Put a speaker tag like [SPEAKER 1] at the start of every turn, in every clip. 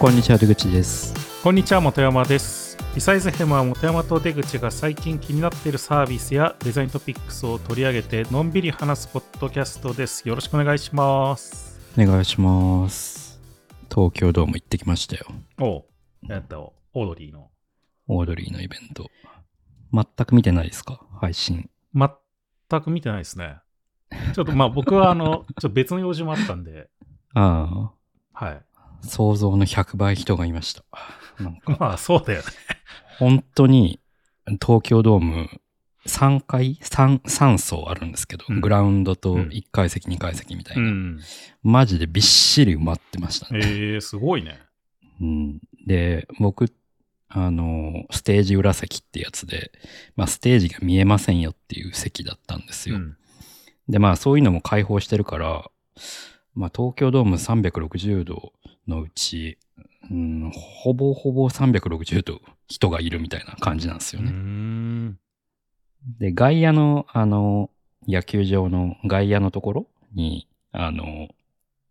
[SPEAKER 1] こんにちは出口です
[SPEAKER 2] こんにちは、本山です。リサイズヘムは本山と出口が最近気になっているサービスやデザイントピックスを取り上げて、のんびり話すポッドキャストです。よろしくお願いします。
[SPEAKER 1] お願いします東京ドーム行ってきましたよ
[SPEAKER 2] おう、えっと、オードリーの。
[SPEAKER 1] オードリーのイベント全く見てないですか？配信
[SPEAKER 2] 全く見てないですね。ちょっとまあ僕はあの、ちょっと別の用事もあったんで、
[SPEAKER 1] あ
[SPEAKER 2] はい。
[SPEAKER 1] あ想像の100倍人がいましたなんか
[SPEAKER 2] まあそうだよね。
[SPEAKER 1] 本当に東京ドーム3階 3, 3層あるんですけど、
[SPEAKER 2] うん
[SPEAKER 1] グラウンドと
[SPEAKER 2] うん
[SPEAKER 1] 1階席、2階席みたいうな、
[SPEAKER 2] ん。
[SPEAKER 1] マジでびっしり埋まってましたね、
[SPEAKER 2] えー、すごいね。
[SPEAKER 1] うん、で僕あのステージ裏席ってやつで、まあ、ステージが見えませんよっていう席だったんですよ、
[SPEAKER 2] うん。
[SPEAKER 1] でまあそういうのも開放してるから、まあ、東京ドーム360度のうち、うん、ほぼほぼ360度人がいるみたいな感じなんですよね。
[SPEAKER 2] ん。
[SPEAKER 1] で、外野の、あの、野球場の外野のところに、あの、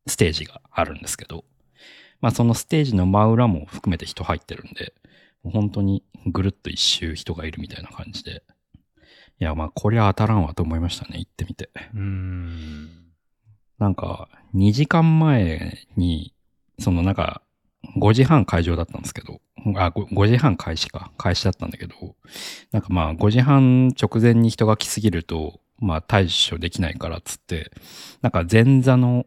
[SPEAKER 1] ステージがあるんですけど、まあそのステージの真裏も含めて人入ってるんで、本当にぐるっと一周人がいるみたいな感じで、いや、まあこりゃ当たらんわと思いましたね、行ってみて。
[SPEAKER 2] うーん。
[SPEAKER 1] なんか、2時間前に、そのなんか、5時半会場だったんですけど、あ、5, 5時半開始か、開始だったんだけど、なんかまあ5時半直前に人が来すぎると、まあ対処できないからっつって、なんか前座の、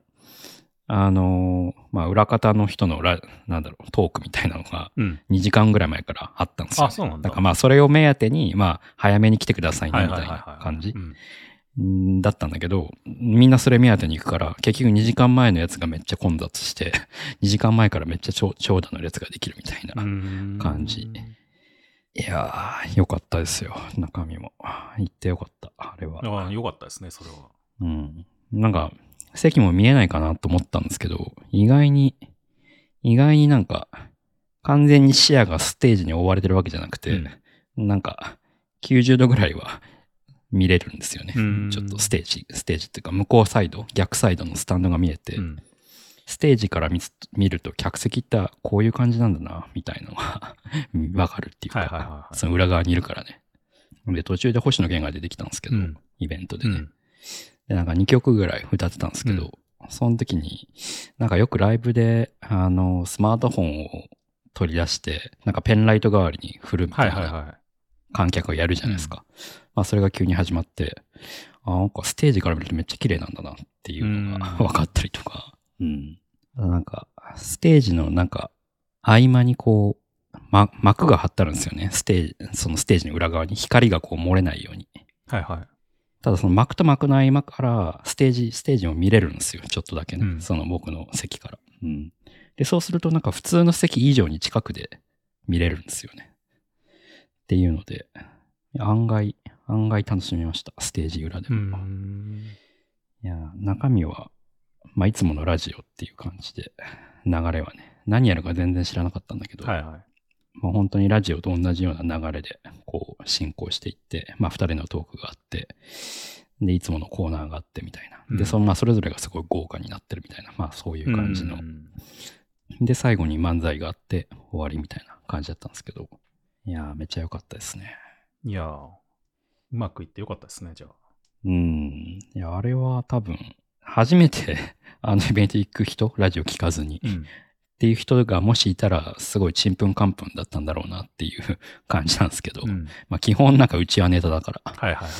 [SPEAKER 1] あのーまあ裏方の人のラ、なんだろう、トークみたいなのが
[SPEAKER 2] うん。
[SPEAKER 1] 2時間ぐらい前からあったんですよ、
[SPEAKER 2] あ、そうなんだ。
[SPEAKER 1] だからまあそれを目当てに、まあ早めに来てくださいね、
[SPEAKER 2] はい
[SPEAKER 1] みたい。ない感じ
[SPEAKER 2] うん
[SPEAKER 1] んだったんだけど、みんなそれ目当てに行くから、結局2時間前のやつがめっちゃ混雑して、2時間前からめっちゃ長長蛇の列ができるみたいな。感じいやー、よかったですよ、中身も。行ってよかった、あれは。
[SPEAKER 2] ああ、よかったですね、それは。
[SPEAKER 1] うん。なんか、席も見えないかなと思ったんですけど、意外に、意外になんか、完全に視野がステージに覆われてるわけじゃなくて、なんか、90度ぐらいは見れるんですよね。
[SPEAKER 2] うん
[SPEAKER 1] ちょっとステージ、ステージっていうか、向こうサイド、逆サイドのスタンドが見えて、
[SPEAKER 2] うん
[SPEAKER 1] ステージから見ると、客席ってこういう感じなんだな、みたいなのが わかるっていうか、その裏側にいるからね。で、途中で星野源が出てきたんですけど、
[SPEAKER 2] うん
[SPEAKER 1] イベントでね。
[SPEAKER 2] うん
[SPEAKER 1] で、なんか2曲ぐらい歌ってたんですけど、その時に、なんかよくライブで、あの、スマートフォンを取り出して、なんかペンライト代わりに振るみた
[SPEAKER 2] いいはいは
[SPEAKER 1] 観客がやるじゃないですか。まあそれが急に始まって、あ、なんかステージから見るとめっちゃ綺麗なんだなっていうのが
[SPEAKER 2] うん
[SPEAKER 1] 分かったりとか、うん。なんか、ステージのなんか、合間にこう、ま、幕が張ってあるんですよね。ステージ、そのステージの裏側に光がこう漏れないように。
[SPEAKER 2] い。はいはい。
[SPEAKER 1] ただその幕と幕の合間からステージ、ステージも見れるんですよ。ちょっとだけね。
[SPEAKER 2] うん
[SPEAKER 1] その僕の席から。うん。で、そうするとなんか普通の席以上に近くで見れるんですよね。っていうので、案外、案外楽しみました。ステージ裏で
[SPEAKER 2] う
[SPEAKER 1] も。
[SPEAKER 2] ん。
[SPEAKER 1] いや、中身は、まあ、いつものラジオっていう感じで、流れはね、何やるか全然知らなかったんだけど、
[SPEAKER 2] はいはい。
[SPEAKER 1] まあ、本当にラジオと同じような流れで、こう、進行していって、まあ、二人のトークがあって、で、いつものコーナーがあってみたいな。
[SPEAKER 2] うん
[SPEAKER 1] で、その、まあ、それぞれがすごい豪華になってるみたいな、まあ、そういう感じの
[SPEAKER 2] う。ん
[SPEAKER 1] で、最後に漫才があって、終わりみたいな感じだったんですけど、いやー、めっちゃ良かったですね。
[SPEAKER 2] いやー、うまくいってよかったですね、じゃあ。
[SPEAKER 1] うん。いや、あれは多分、初めて、あのイベント行く人、ラジオ聞かずに、っ
[SPEAKER 2] うん。
[SPEAKER 1] ていう人がもしいたら、すごいちんぷんかんぷんだったんだろうなっていう感じなんですけど、
[SPEAKER 2] うん
[SPEAKER 1] まあ基本なんかうちはネタだから。
[SPEAKER 2] はいはいはい。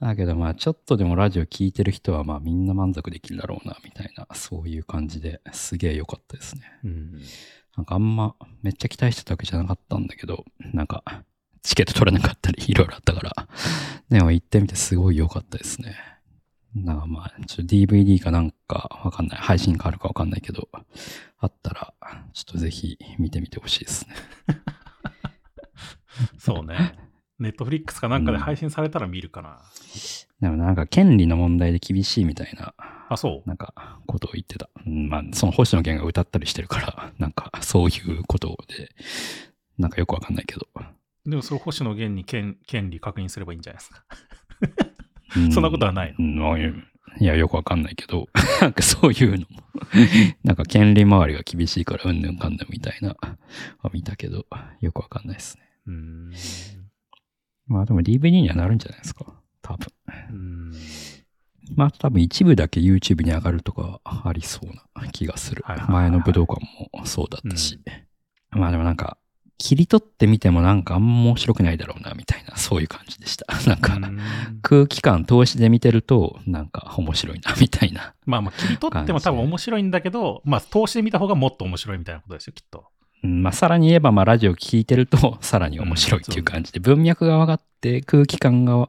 [SPEAKER 1] だけどまあちょっとでもラジオ聞いてる人はまあみんな満足できるだろうな、みたいな、そういう感じですげえ良かったですね。
[SPEAKER 2] うん。
[SPEAKER 1] なんかあんまめっちゃ期待してたわけじゃなかったんだけど、なんかチケット取れなかったりいろいろあったから、でも行ってみてすごい良かったですね。なんかまあ、ちょっと DVD かなんかわかんない。配信かあるかわかんないけど、あったら、ちょっとぜひ見てみてほしいですね。
[SPEAKER 2] そうね。ネットフリックスかなんかで配信されたら見るかな。
[SPEAKER 1] でもなんか権利の問題で厳しいみたいな、
[SPEAKER 2] あ、そう？
[SPEAKER 1] なんかことを言ってた。うんまあ、その星野源が歌ったりしてるから、なんかそういうことで、なんかよくわかんないけど。
[SPEAKER 2] でもそれ星野源に権権利確認すればいいんじゃないですか。
[SPEAKER 1] う
[SPEAKER 2] そんなことはない
[SPEAKER 1] うん、まあいいや、よくわかんないけど、なんかそういうのも、なんか権利周りが厳しいからうんぬんかんぬんみたいな、は見たけど、よくわかんないですね。
[SPEAKER 2] うーん。
[SPEAKER 1] まあでも DVD にはなるんじゃないですか。多分。
[SPEAKER 2] ん。
[SPEAKER 1] まあ多分一部だけ YouTube に上がるとかありそうな気がする
[SPEAKER 2] はいはいはい。はい
[SPEAKER 1] 前の武道館もそうだったし。まあでもなんか、切り取ってみてもなんかあんま面白くないだろうな、みたいな、そういう感じでした。なんか、空気感通しで見てると、なんか面白いな、みたいな。
[SPEAKER 2] まあまあ、切り取っても多分面白いんだけど、まあ、通してみた方がもっと面白いみたいなことですよ、きっと。
[SPEAKER 1] うんまあ、さらに言えば、まあ、ラジオ聞いてると、さらに面白いっていう感じで、文脈が分かって、空気感が、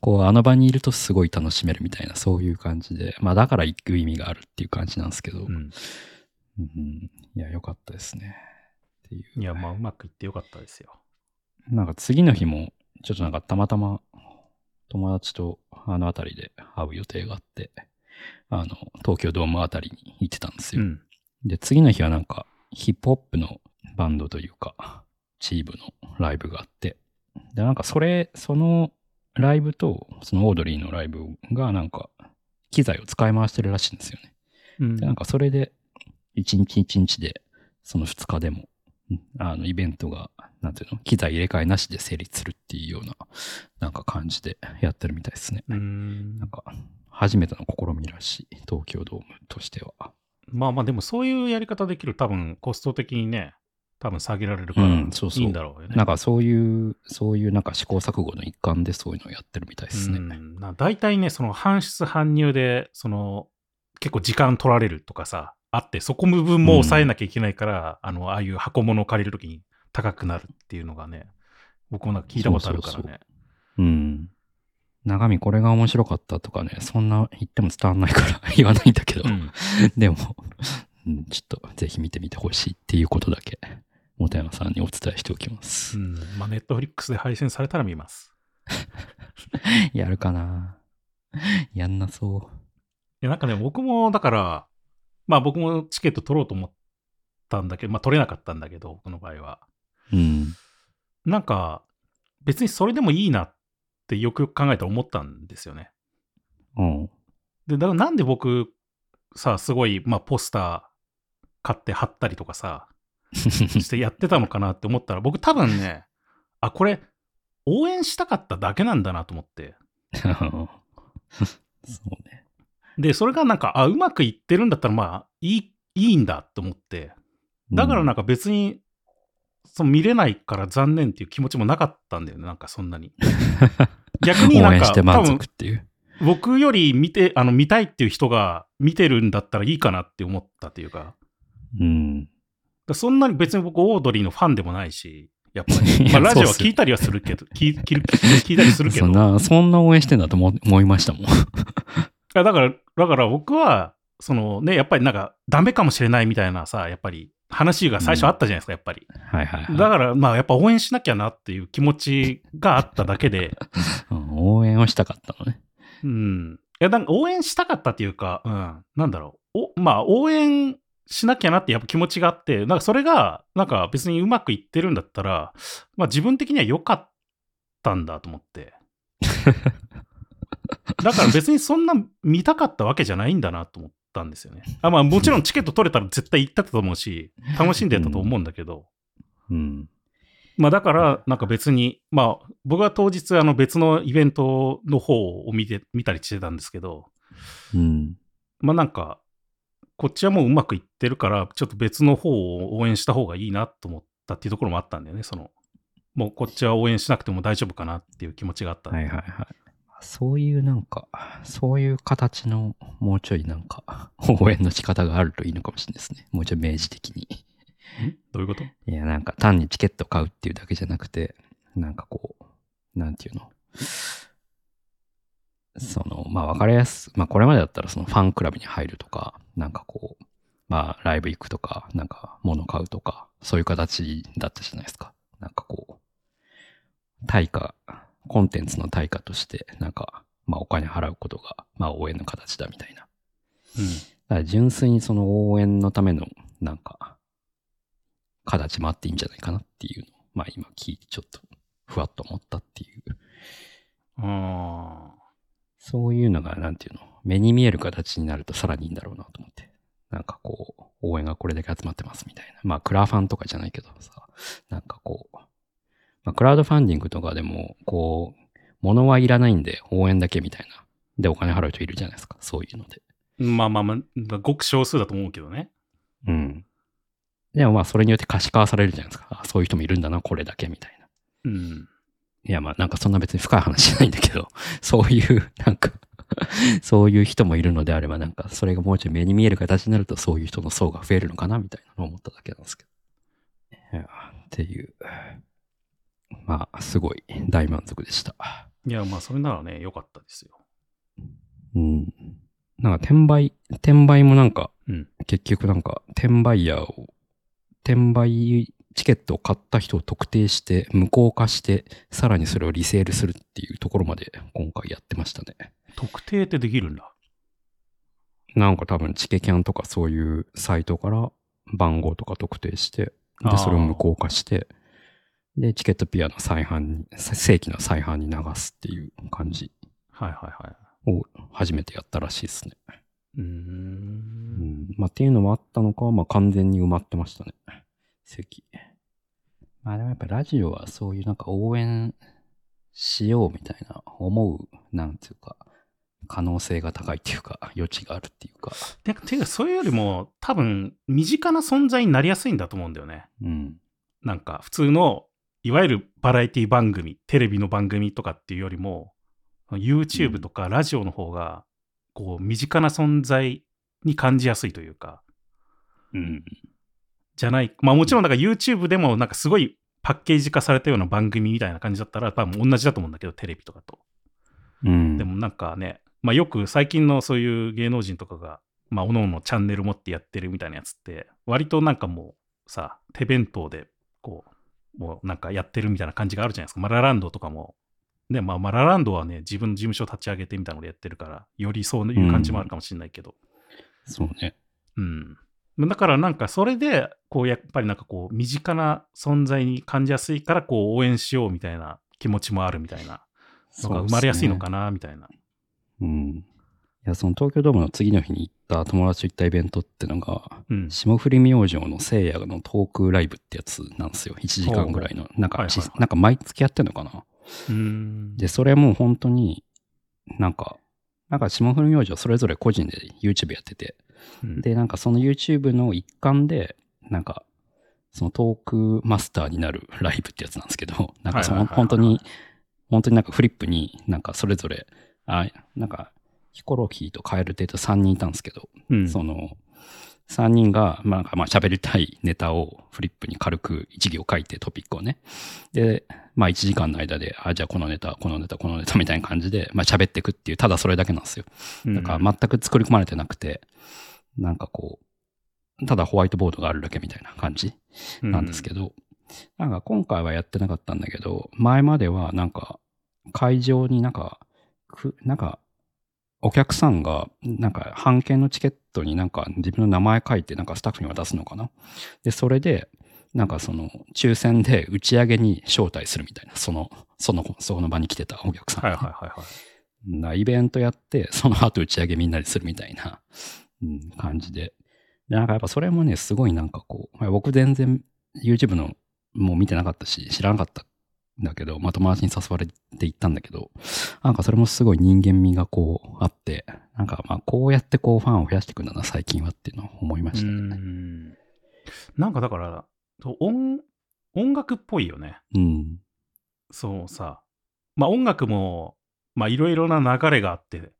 [SPEAKER 1] こう、あの場にいるとすごい楽しめるみたいな、そういう感じで、まあ、だから行く意味があるっていう感じなんですけど、
[SPEAKER 2] うん。
[SPEAKER 1] うんいや、良かったですね。っていう。
[SPEAKER 2] いや、まあ、うまくいってよかったですよ。
[SPEAKER 1] なんか次の日も、ちょっとなんかたまたま友達とあの辺りで会う予定があって、あの、東京ドームあたりに行ってたんですよ。
[SPEAKER 2] うん。
[SPEAKER 1] で、次の日はなんかヒップホップのバンドというか、チームのライブがあって、で、なんかそれ、そのライブと、そのオードリーのライブがなんか機材を使い回してるらしいんですよね。
[SPEAKER 2] うん
[SPEAKER 1] で、なんかそれで、一日一日で、その二日でも、うんあの、イベントが、なんていうの、機材入れ替えなしで成立するっていうような、なんか感じでやってるみたいですね。
[SPEAKER 2] うーん
[SPEAKER 1] なんか、初めての試みらしい、東京ドームとしては。
[SPEAKER 2] まあまあ、でもそういうやり方できる、多分コスト的にね、多分下げられるから、
[SPEAKER 1] うんそうそう
[SPEAKER 2] いいんだろうよね。
[SPEAKER 1] なんかそういう、そういうなんか試行錯誤の一環でそういうのをやってるみたいですね。
[SPEAKER 2] うん、な大体ね、その搬出搬入で、その結構時間取られるとかさ、あって、そこ部分も抑えなきゃいけないから、あの、ああいう箱物を借りるときに高くなるっていうのがね、僕もなんか聞いたことあるからね。
[SPEAKER 1] そうそううん。中身これが面白かったとかね、そんな言っても伝わんないから 言わないんだけど、
[SPEAKER 2] うん
[SPEAKER 1] でも、うんちょっとぜひ見てみてほしいっていうことだけ、本山さんにお伝えしておきます。
[SPEAKER 2] うん。まあ、ネットフリックスで配信されたら見ます。
[SPEAKER 1] やるかなやんなそ
[SPEAKER 2] いや、なんかね、僕も、だから、まあ僕もチケット取ろうと思ったんだけど、まあ取れなかったんだけど、僕の場合は。
[SPEAKER 1] う。うん。
[SPEAKER 2] なんか、別にそれでもいいなってよくよく考えたら思ったんですよね。
[SPEAKER 1] うん。
[SPEAKER 2] で、だからなんで僕、さ、すごい、まあポスター買って貼ったりとかさ、してやってたのかなって思ったら、僕多分ね、あ、これ、応援したかっただけなんだなと思って。
[SPEAKER 1] そうね。
[SPEAKER 2] で、それがなんか、あ、うまくいってるんだったら、まあ、いい、いいんだと思って。だからなんか別に、その見れないから残念っていう気持ちもなかったんだよね、なんかそんなに。逆に
[SPEAKER 1] 応
[SPEAKER 2] なんか、多分
[SPEAKER 1] 足っていう。
[SPEAKER 2] 僕より見て、あの、見たいっていう人が見てるんだったらいいかなって思ったというか、
[SPEAKER 1] うん。
[SPEAKER 2] そんなに別に僕、オードリーのファンでもないし、やっぱり。まあ、ラジオは聞いたりはするけど、聞い聞い聞いたりするけど。
[SPEAKER 1] そんな、そんな応援してんだと思思いましたもん。
[SPEAKER 2] いやだから、だから僕は、そのね、やっぱりなんか、ダメかもしれないみたいなさ、やっぱり話が最初あったじゃないですか、やっぱり。
[SPEAKER 1] はいはい、はい。
[SPEAKER 2] だから、まあ、やっぱ応援しなきゃなっていう気持ちがあっただけで、
[SPEAKER 1] うん応援をしたかったのね。
[SPEAKER 2] うん。いや、なんか応援したかったっていうか、うん、なんだろう。おまあ、応援しなきゃなってやっぱ気持ちがあって、なんかそれが、なんか別にうまくいってるんだったら、まあ自分的には良かったんだと思って。だから別にそんな見たかったわけじゃないんだなと思ったんですよね。あまあもちろんチケット取れたら絶対行ったと思うし、楽しんでたと思うんだけど、
[SPEAKER 1] うん。
[SPEAKER 2] まあだから、なんか別に、まあ僕は当日あの別のイベントの方を見て、見たりしてたんですけど、
[SPEAKER 1] うん。
[SPEAKER 2] まあなんか、こっちはもううまくいってるから、ちょっと別の方を応援した方がいいなと思ったっていうところもあったんだよね。その、もうこっちは応援しなくても大丈夫かなっていう気持ちがあった。
[SPEAKER 1] はいはいはい。そういうなんか、そういう形の、もうちょいなんか、応援の仕方があるといいのかもしれないですね。もうちょい明示的に。
[SPEAKER 2] ん？どういうこと？
[SPEAKER 1] いや、なんか単にチケット買うっていうだけじゃなくて、なんかこう、なんていうの？その、まあわかりやす、まあこれまでだったらそのファンクラブに入るとか、なんかこう、まあライブ行くとか、なんか物買うとか、そういう形だったじゃないですか。なんかこう、対価、コンテンツの対価として、なんか、まあお金払うことが、まあ応援の形だみたいな。
[SPEAKER 2] うん。
[SPEAKER 1] だから純粋にその応援のための、なんか、形もあっていいんじゃないかなっていうのを、まあ今聞いてちょっと、ふわっと思ったっていう、
[SPEAKER 2] あ
[SPEAKER 1] そういうのが、なんていうの、目に見える形になるとさらにいいんだろうなと思って。なんかこう、応援がこれだけ集まってますみたいな。まあ、クラファンとかじゃないけどさ、なんかこう、まあ、クラウドファンディングとかでも、こう、物はいらないんで応援だけみたいな。で、お金払う人いるじゃないですか。そういうので。
[SPEAKER 2] まあまあまあ、ごく少数だと思うけどね。
[SPEAKER 1] うん。でもまあ、それによって可視化されるじゃないですか。あそういう人もいるんだな、これだけみたいな。
[SPEAKER 2] うん。
[SPEAKER 1] いや、まあ、なんかそんな別に深い話じゃないんだけど、そういう、なんか、そういう人もいるのであれば、なんか、それがもうちょい目に見える形になると、そういう人の層が増えるのかな、みたいなのを思っただけなんですけど。いや、っていう。まあ、すごい大満足でした。
[SPEAKER 2] いや、まあ、それならね、良かったですよ。
[SPEAKER 1] うん。なんか、転売、転売もなんか、
[SPEAKER 2] うん。
[SPEAKER 1] 結局なんか、転売ヤーを、転売チケットを買った人を特定して、無効化して、さらにそれをリセールするっていうところまで今回やってましたね。
[SPEAKER 2] 特定ってできるんだ。
[SPEAKER 1] なんか多分チケキャンとかそういうサイトから番号とか特定して、で、それを無効化して、で、チケットピアの再販に、正規の再販に流すっていう感じ
[SPEAKER 2] はいはいはい。
[SPEAKER 1] を初めてやったらしいですね。
[SPEAKER 2] う
[SPEAKER 1] んん。まあっていうのもあったのかは、まあ完全に埋まってましたね。席。まあでもやっぱラジオはそういうなんか応援しようみたいな思う、なんていうか、可能性が高いっていうか、余地があるっていうか。
[SPEAKER 2] てか、てかそういうよりも、多分、身近な存在になりやすいんだと思うんだよね。
[SPEAKER 1] うん。
[SPEAKER 2] なんか、普通の、いわゆるバラエティ番組、テレビの番組とかっていうよりも、YouTube とかラジオの方が、こう、身近な存在に感じやすいというか、
[SPEAKER 1] うん。
[SPEAKER 2] じゃない。まあもちろん、だから YouTube でも、なんかすごいパッケージ化されたような番組みたいな感じだったら、多分同じだと思うんだけど、テレビとかと。
[SPEAKER 1] うん。
[SPEAKER 2] でもなんかね、まあよく最近のそういう芸能人とかが、まあ各々チャンネル持ってやってるみたいなやつって、割となんかもうさ、手弁当で、こう、もうなんかやってるみたいな感じがあるじゃないですか。マラランドとかも。ね、まあマラランドはね、自分の事務所立ち上げてみたいなのでやってるから、よりそういう感じもあるかもしれないけど。
[SPEAKER 1] そうね。
[SPEAKER 2] うん。だからなんかそれで、こうやっぱりなんかこう、身近な存在に感じやすいから、こう応援しようみたいな気持ちもあるみたいなのが生まれやすいのかな、みたいな。
[SPEAKER 1] うん。いや、その東京ドームの次の日に行った友達と行ったイベントってのが、
[SPEAKER 2] うん。
[SPEAKER 1] 霜降り明星の聖夜のトークライブってやつなんですよ。1時間ぐらいの。なんか、
[SPEAKER 2] はいはいはい
[SPEAKER 1] なんか毎月やってんのかな。で、それも本当になんか、なんか霜降り明星それぞれ個人で YouTube やってて、
[SPEAKER 2] うん
[SPEAKER 1] で、なんかその YouTube の一環で、なんか、そのトークマスターになるライブってやつなんですけど、なんかその本当に、本当になんかフリップになんかそれぞれ、あ、なんかヒコロヒーとカエルテと3人いたんですけど、
[SPEAKER 2] うん
[SPEAKER 1] その、3人が、まあ、なんかまあ喋りたいネタをフリップに軽く一行書いてトピックをね。で、まあ1時間の間で、あ、じゃあこのネタ、このネタ、このネタみたいな感じで、まあ喋っていくっていう、ただそれだけなんですよ。だから全く作り込まれてなくて、なんかこう、ただホワイトボードがあるだけみたいな感じなんですけど、なんか今回はやってなかったんだけど、前まではなんか会場になんか、くなんかお客さんがなんか半券のチケットになんか自分の名前書いてなんかスタッフに渡すのかな？で、それでなんかその抽選で打ち上げに招待するみたいな、その、その、その場に来てたお客さん、
[SPEAKER 2] はいはいはいはい。
[SPEAKER 1] なイベントやって、その後打ち上げみんなでするみたいな、うん、感じで。で、なんかやっぱそれもね、すごいなんかこう、まあ僕全然 YouTube のもう見てなかったし、知らなかったんだけど、まあ友達に誘われて行ったんだけど、なんかそれもすごい人間味がこうあって、なんかまあこうやってこうファンを増やしていくんだな、最近はっていうのを思いま
[SPEAKER 2] う
[SPEAKER 1] したね。
[SPEAKER 2] ん。なんかだから、音音楽っぽいよね。
[SPEAKER 1] うん。
[SPEAKER 2] そうさ。まあ音楽も、まあいろいろな流れがあって、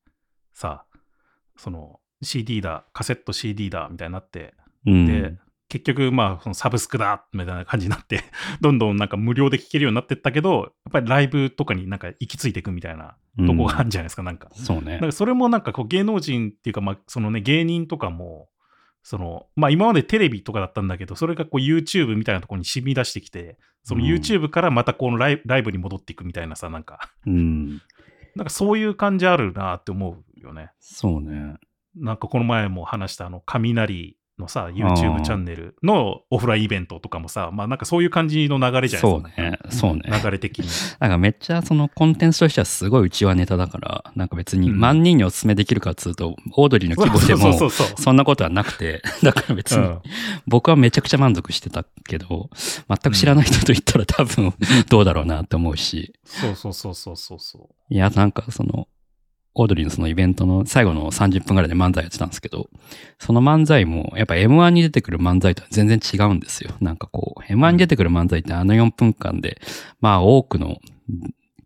[SPEAKER 2] さ、その CD だ、カセット CD だ、みたいになって、
[SPEAKER 1] うん。
[SPEAKER 2] で、結局、まあ、そのサブスクだ、みたいな感じになって、どんどんなんか無料で聴けるようになってったけど、やっぱりライブとかになんか行き着いていくみたいなとこがあるんじゃないですか、なんか。
[SPEAKER 1] そうね
[SPEAKER 2] なん。かそれもなんかこう芸能人っていうか、まあ、そのね、芸人とかも、その、まあ今までテレビとかだったんだけど、それがこう YouTube みたいなところに染み出してきて、その
[SPEAKER 1] うん
[SPEAKER 2] YouTube からまたこのライブライブに戻っていくみたいなさ、なんか、
[SPEAKER 1] うん。
[SPEAKER 2] なんかそういう感じあるなって思うよね。
[SPEAKER 1] そうね。
[SPEAKER 2] なんかこの前も話したあの、雷のさ、YouTube チャンネルのオフラインイベントとかもさ、まあなんかそういう感じの流れじゃない？ですか。
[SPEAKER 1] そうね。そうね。
[SPEAKER 2] 流れ的に。
[SPEAKER 1] なんかめっちゃそのコンテンツとしてはすごいうちはネタだから、なんか別に
[SPEAKER 2] うん
[SPEAKER 1] 万人にお勧めできるかっつうと、オードリーの規模でも
[SPEAKER 2] そ
[SPEAKER 1] んなことはなくて、だから別に
[SPEAKER 2] うん
[SPEAKER 1] 僕はめちゃくちゃ満足してたけど、全く知らない人と言ったら多分どうだろうなって思うし、
[SPEAKER 2] そうそうそうそうそうそ
[SPEAKER 1] いや、なんかその、オードリーのそのイベントの最後の30分ぐらいで漫才やってたんですけど、その漫才もやっぱ M1 に出てくる漫才とは全然違うんですよ。なんかこう、M1 に出てくる漫才ってあの4分間で、まあ多くの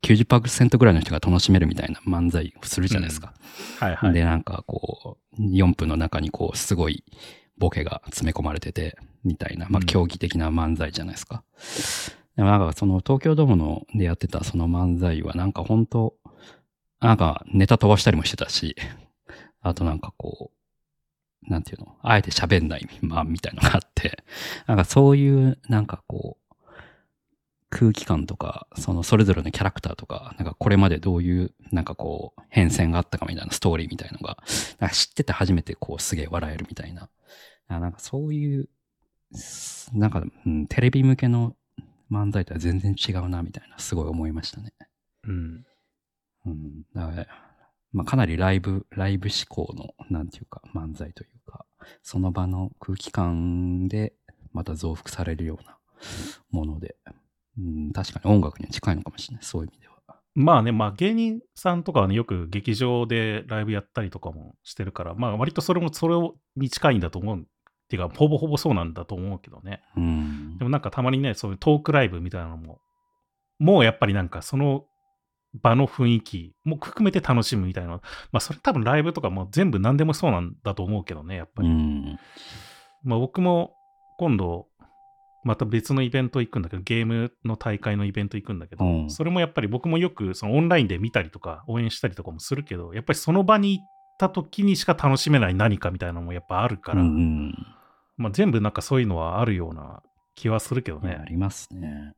[SPEAKER 1] 90%ぐらいの人が楽しめるみたいな漫才をするじゃないですか。
[SPEAKER 2] う。はいはい。
[SPEAKER 1] で、なんかこう、4分の中にこう、すごいボケが詰め込まれてて、みたいな、まあ
[SPEAKER 2] うん
[SPEAKER 1] 競技的な漫才じゃないですか。でもなんかその東京ドームのでやってたその漫才はなんか本当なんかネタ飛ばしたりもしてたし、あとなんかこう、なんていうの、あえて喋んない、まあ、みたいなのがあって、なんかそういう、なんかこう、空気感とか、そのそれぞれのキャラクターとか、なんかこれまでどういう、なんかこう、変遷があったかみたいなストーリーみたいのが、なんか知ってて初めてこう、すげえ笑えるみたいな。なんかそういう、なんか、うん、テレビ向けの漫才とは全然違うな、みたいな、すごい思いましたね。
[SPEAKER 2] うん。
[SPEAKER 1] うん。だから、まあ、かなりライブ、ライブ志向の、なんていうか、漫才というか、その場の空気感で、また増幅されるようなもので、うん、確かに音楽には近いのかもしれない、そういう意味では。
[SPEAKER 2] まあね、まあ芸人さんとかはね、よく劇場でライブやったりとかもしてるから、まあ割とそれもそれに近いんだと思う。っていうか、ほぼほぼそうなんだと思うけどね。
[SPEAKER 1] うん
[SPEAKER 2] で。もなんかたまにね、そういうトークライブみたいなのも、もうやっぱりなんかその場の雰囲気も含めて楽しむみたいな。まあそれ多分ライブとかも全部何でもそうなんだと思うけどね、やっぱ
[SPEAKER 1] う
[SPEAKER 2] り。
[SPEAKER 1] ん。
[SPEAKER 2] まあ僕も今度、また別のイベント行くんだけど、ゲームの大会のイベント行くんだけど、
[SPEAKER 1] うん
[SPEAKER 2] それもやっぱり僕もよくそのオンラインで見たりとか応援したりとかもするけど、やっぱりその場に行った時にしか楽しめない何かみたいなのもやっぱあるから、
[SPEAKER 1] うん。
[SPEAKER 2] まあ全部なんかそういうのはあるような気はするけど
[SPEAKER 1] ね、あ
[SPEAKER 2] ね。
[SPEAKER 1] りますね。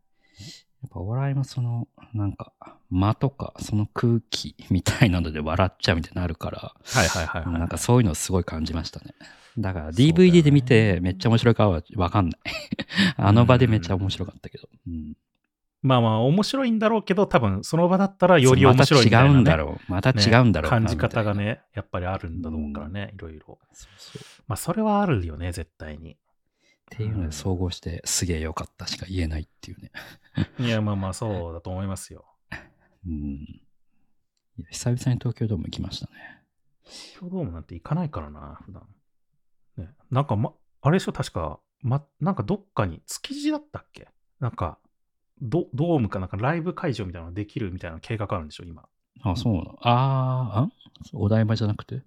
[SPEAKER 1] やっぱお笑いもその、なんか、間とか、その空気みたいなので笑っちゃうみたいなのあるから、
[SPEAKER 2] はいはいはいはい。
[SPEAKER 1] なんかそういうのをすごい感じましたね。だから DVD で見てめっちゃ面白いかはわかんない。あの場でめっちゃ面白かったけど。うん
[SPEAKER 2] まあまあ面白いんだろうけど、多分その場だったらより面白いみたいな、ね。
[SPEAKER 1] また違うんだろう。また違うんだろうな
[SPEAKER 2] 感じ方がね、やっぱりあるんだと思うからね、いろいろ。
[SPEAKER 1] そうそう
[SPEAKER 2] まあそれはあるよね、絶対に。
[SPEAKER 1] っていうので総合してすげえ良かったしか言えないっていうね。
[SPEAKER 2] いや、まあまあそうだと思いますよ。
[SPEAKER 1] うん。いや久々に東京ドーム行きましたね。
[SPEAKER 2] 東京ドームなんて行かないからな、普段。ね、なんか、ま、あれでしょ、確か、ま、なんかどっかに、築地だったっけ？なんか、ドドームかなんかライブ会場みたいなのができるみたいな計画あるんでしょ、今。
[SPEAKER 1] あ、そうなの。あーあ、お台場じゃなくて？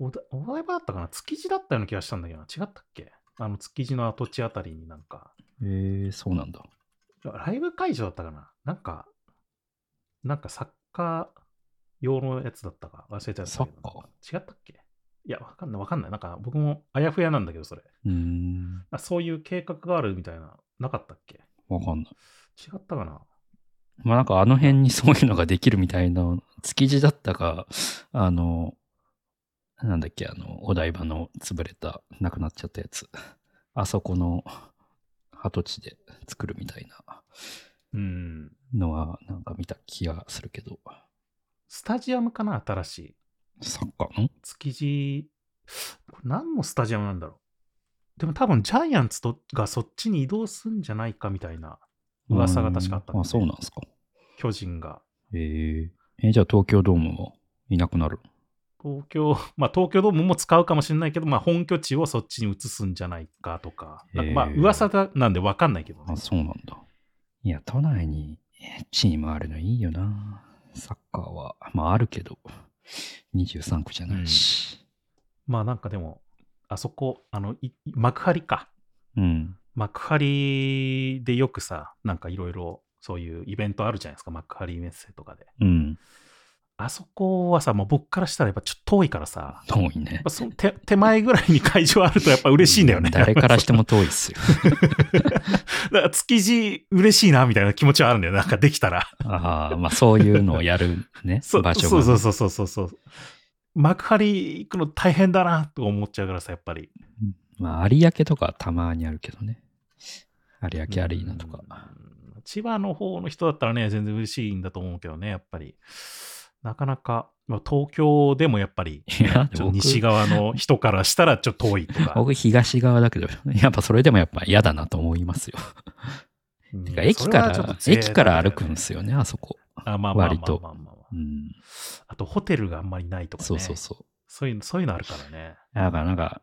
[SPEAKER 2] おだお台場だったかな？築地だったような気がしたんだけどな、違ったっけ？あの、築地の跡地あたりになんか、
[SPEAKER 1] えー、そうなんだ。
[SPEAKER 2] ライブ会場だったかな？なんか、なんかサッカー用のやつだったか？忘れちゃったけど。
[SPEAKER 1] サッカー？
[SPEAKER 2] 違ったっけ？いや、わかんないわかんない。なんか僕もあやふやなんだけど、それ。
[SPEAKER 1] うーん。
[SPEAKER 2] あそういう計画があるみたいな、なかったっけ？
[SPEAKER 1] わかんない。
[SPEAKER 2] 違ったかな？
[SPEAKER 1] まあなんかあの辺にそういうのができるみたいな、築地だったか、あの、なんだっけ、あの、お台場の潰れた、なくなっちゃったやつ。あそこの跡地で作るみたいな
[SPEAKER 2] うん。
[SPEAKER 1] のはなんか見た気がするけど。
[SPEAKER 2] スタジアムかな？新しい。
[SPEAKER 1] サッカーの？
[SPEAKER 2] 築地、これ何のスタジアムなんだろう？でも多分ジャイアンツとがそっちに移動すんじゃないかみたいな噂が確かあったね
[SPEAKER 1] うんあ、そうなんですか。
[SPEAKER 2] 巨人が。
[SPEAKER 1] えー、えーじゃあ東京ドームはいなくなる
[SPEAKER 2] 東京、まあ東京ドームも使うかもしれないけど、まあ本拠地をそっちに移すんじゃないかとか。なんかまあ噂だなんでわかんないけどね
[SPEAKER 1] あ、。そうなんだ。いや、都内にチームあるのいいよな。サッカーは。まああるけど、23区じゃないし。
[SPEAKER 2] まあなんかでも、あそこ、あの、い幕張か。
[SPEAKER 1] うん。
[SPEAKER 2] 幕張でよくさ、なんかいろいろそういうイベントあるじゃないですか、幕張メッセとかで。
[SPEAKER 1] うん。
[SPEAKER 2] あそこはさ、もう僕からしたらやっぱちょっと遠いからさ、
[SPEAKER 1] 遠いね
[SPEAKER 2] その手手前ぐらいに会場あるとやっぱ嬉しいんだよね。
[SPEAKER 1] 誰からしても遠いっすよ。
[SPEAKER 2] だから築地嬉しいなみたいな気持ちはあるんだよ。なんかできたら。
[SPEAKER 1] ああ、まあそういうのをやるね、
[SPEAKER 2] そ
[SPEAKER 1] 場所が。
[SPEAKER 2] そうそうそうそうそうそう。幕張行くの大変だなと思っちゃうからさ、やっぱり。
[SPEAKER 1] まあ、有明とかたまにあるけどね。有明アリーナとか。
[SPEAKER 2] うん千葉の方の人だったらね、全然嬉しいんだと思うけどね、やっぱり。なかなか、まあ東京でもやっぱり、西側の人からしたらちょっと遠いとか。
[SPEAKER 1] 僕東側だけど、やっぱそれでもやっぱ嫌だなと思いますよ。
[SPEAKER 2] うん
[SPEAKER 1] 駅から、
[SPEAKER 2] それはちょっと贅沢
[SPEAKER 1] 駅から歩くんですよね、あそこ。
[SPEAKER 2] あ、まあまあまあ
[SPEAKER 1] 割と
[SPEAKER 2] まあまあまあ
[SPEAKER 1] うん。
[SPEAKER 2] あと、ホテルがあんまりないとかね。
[SPEAKER 1] そうそうそう。
[SPEAKER 2] そういうの、そういうのあるからね。
[SPEAKER 1] だからなんか、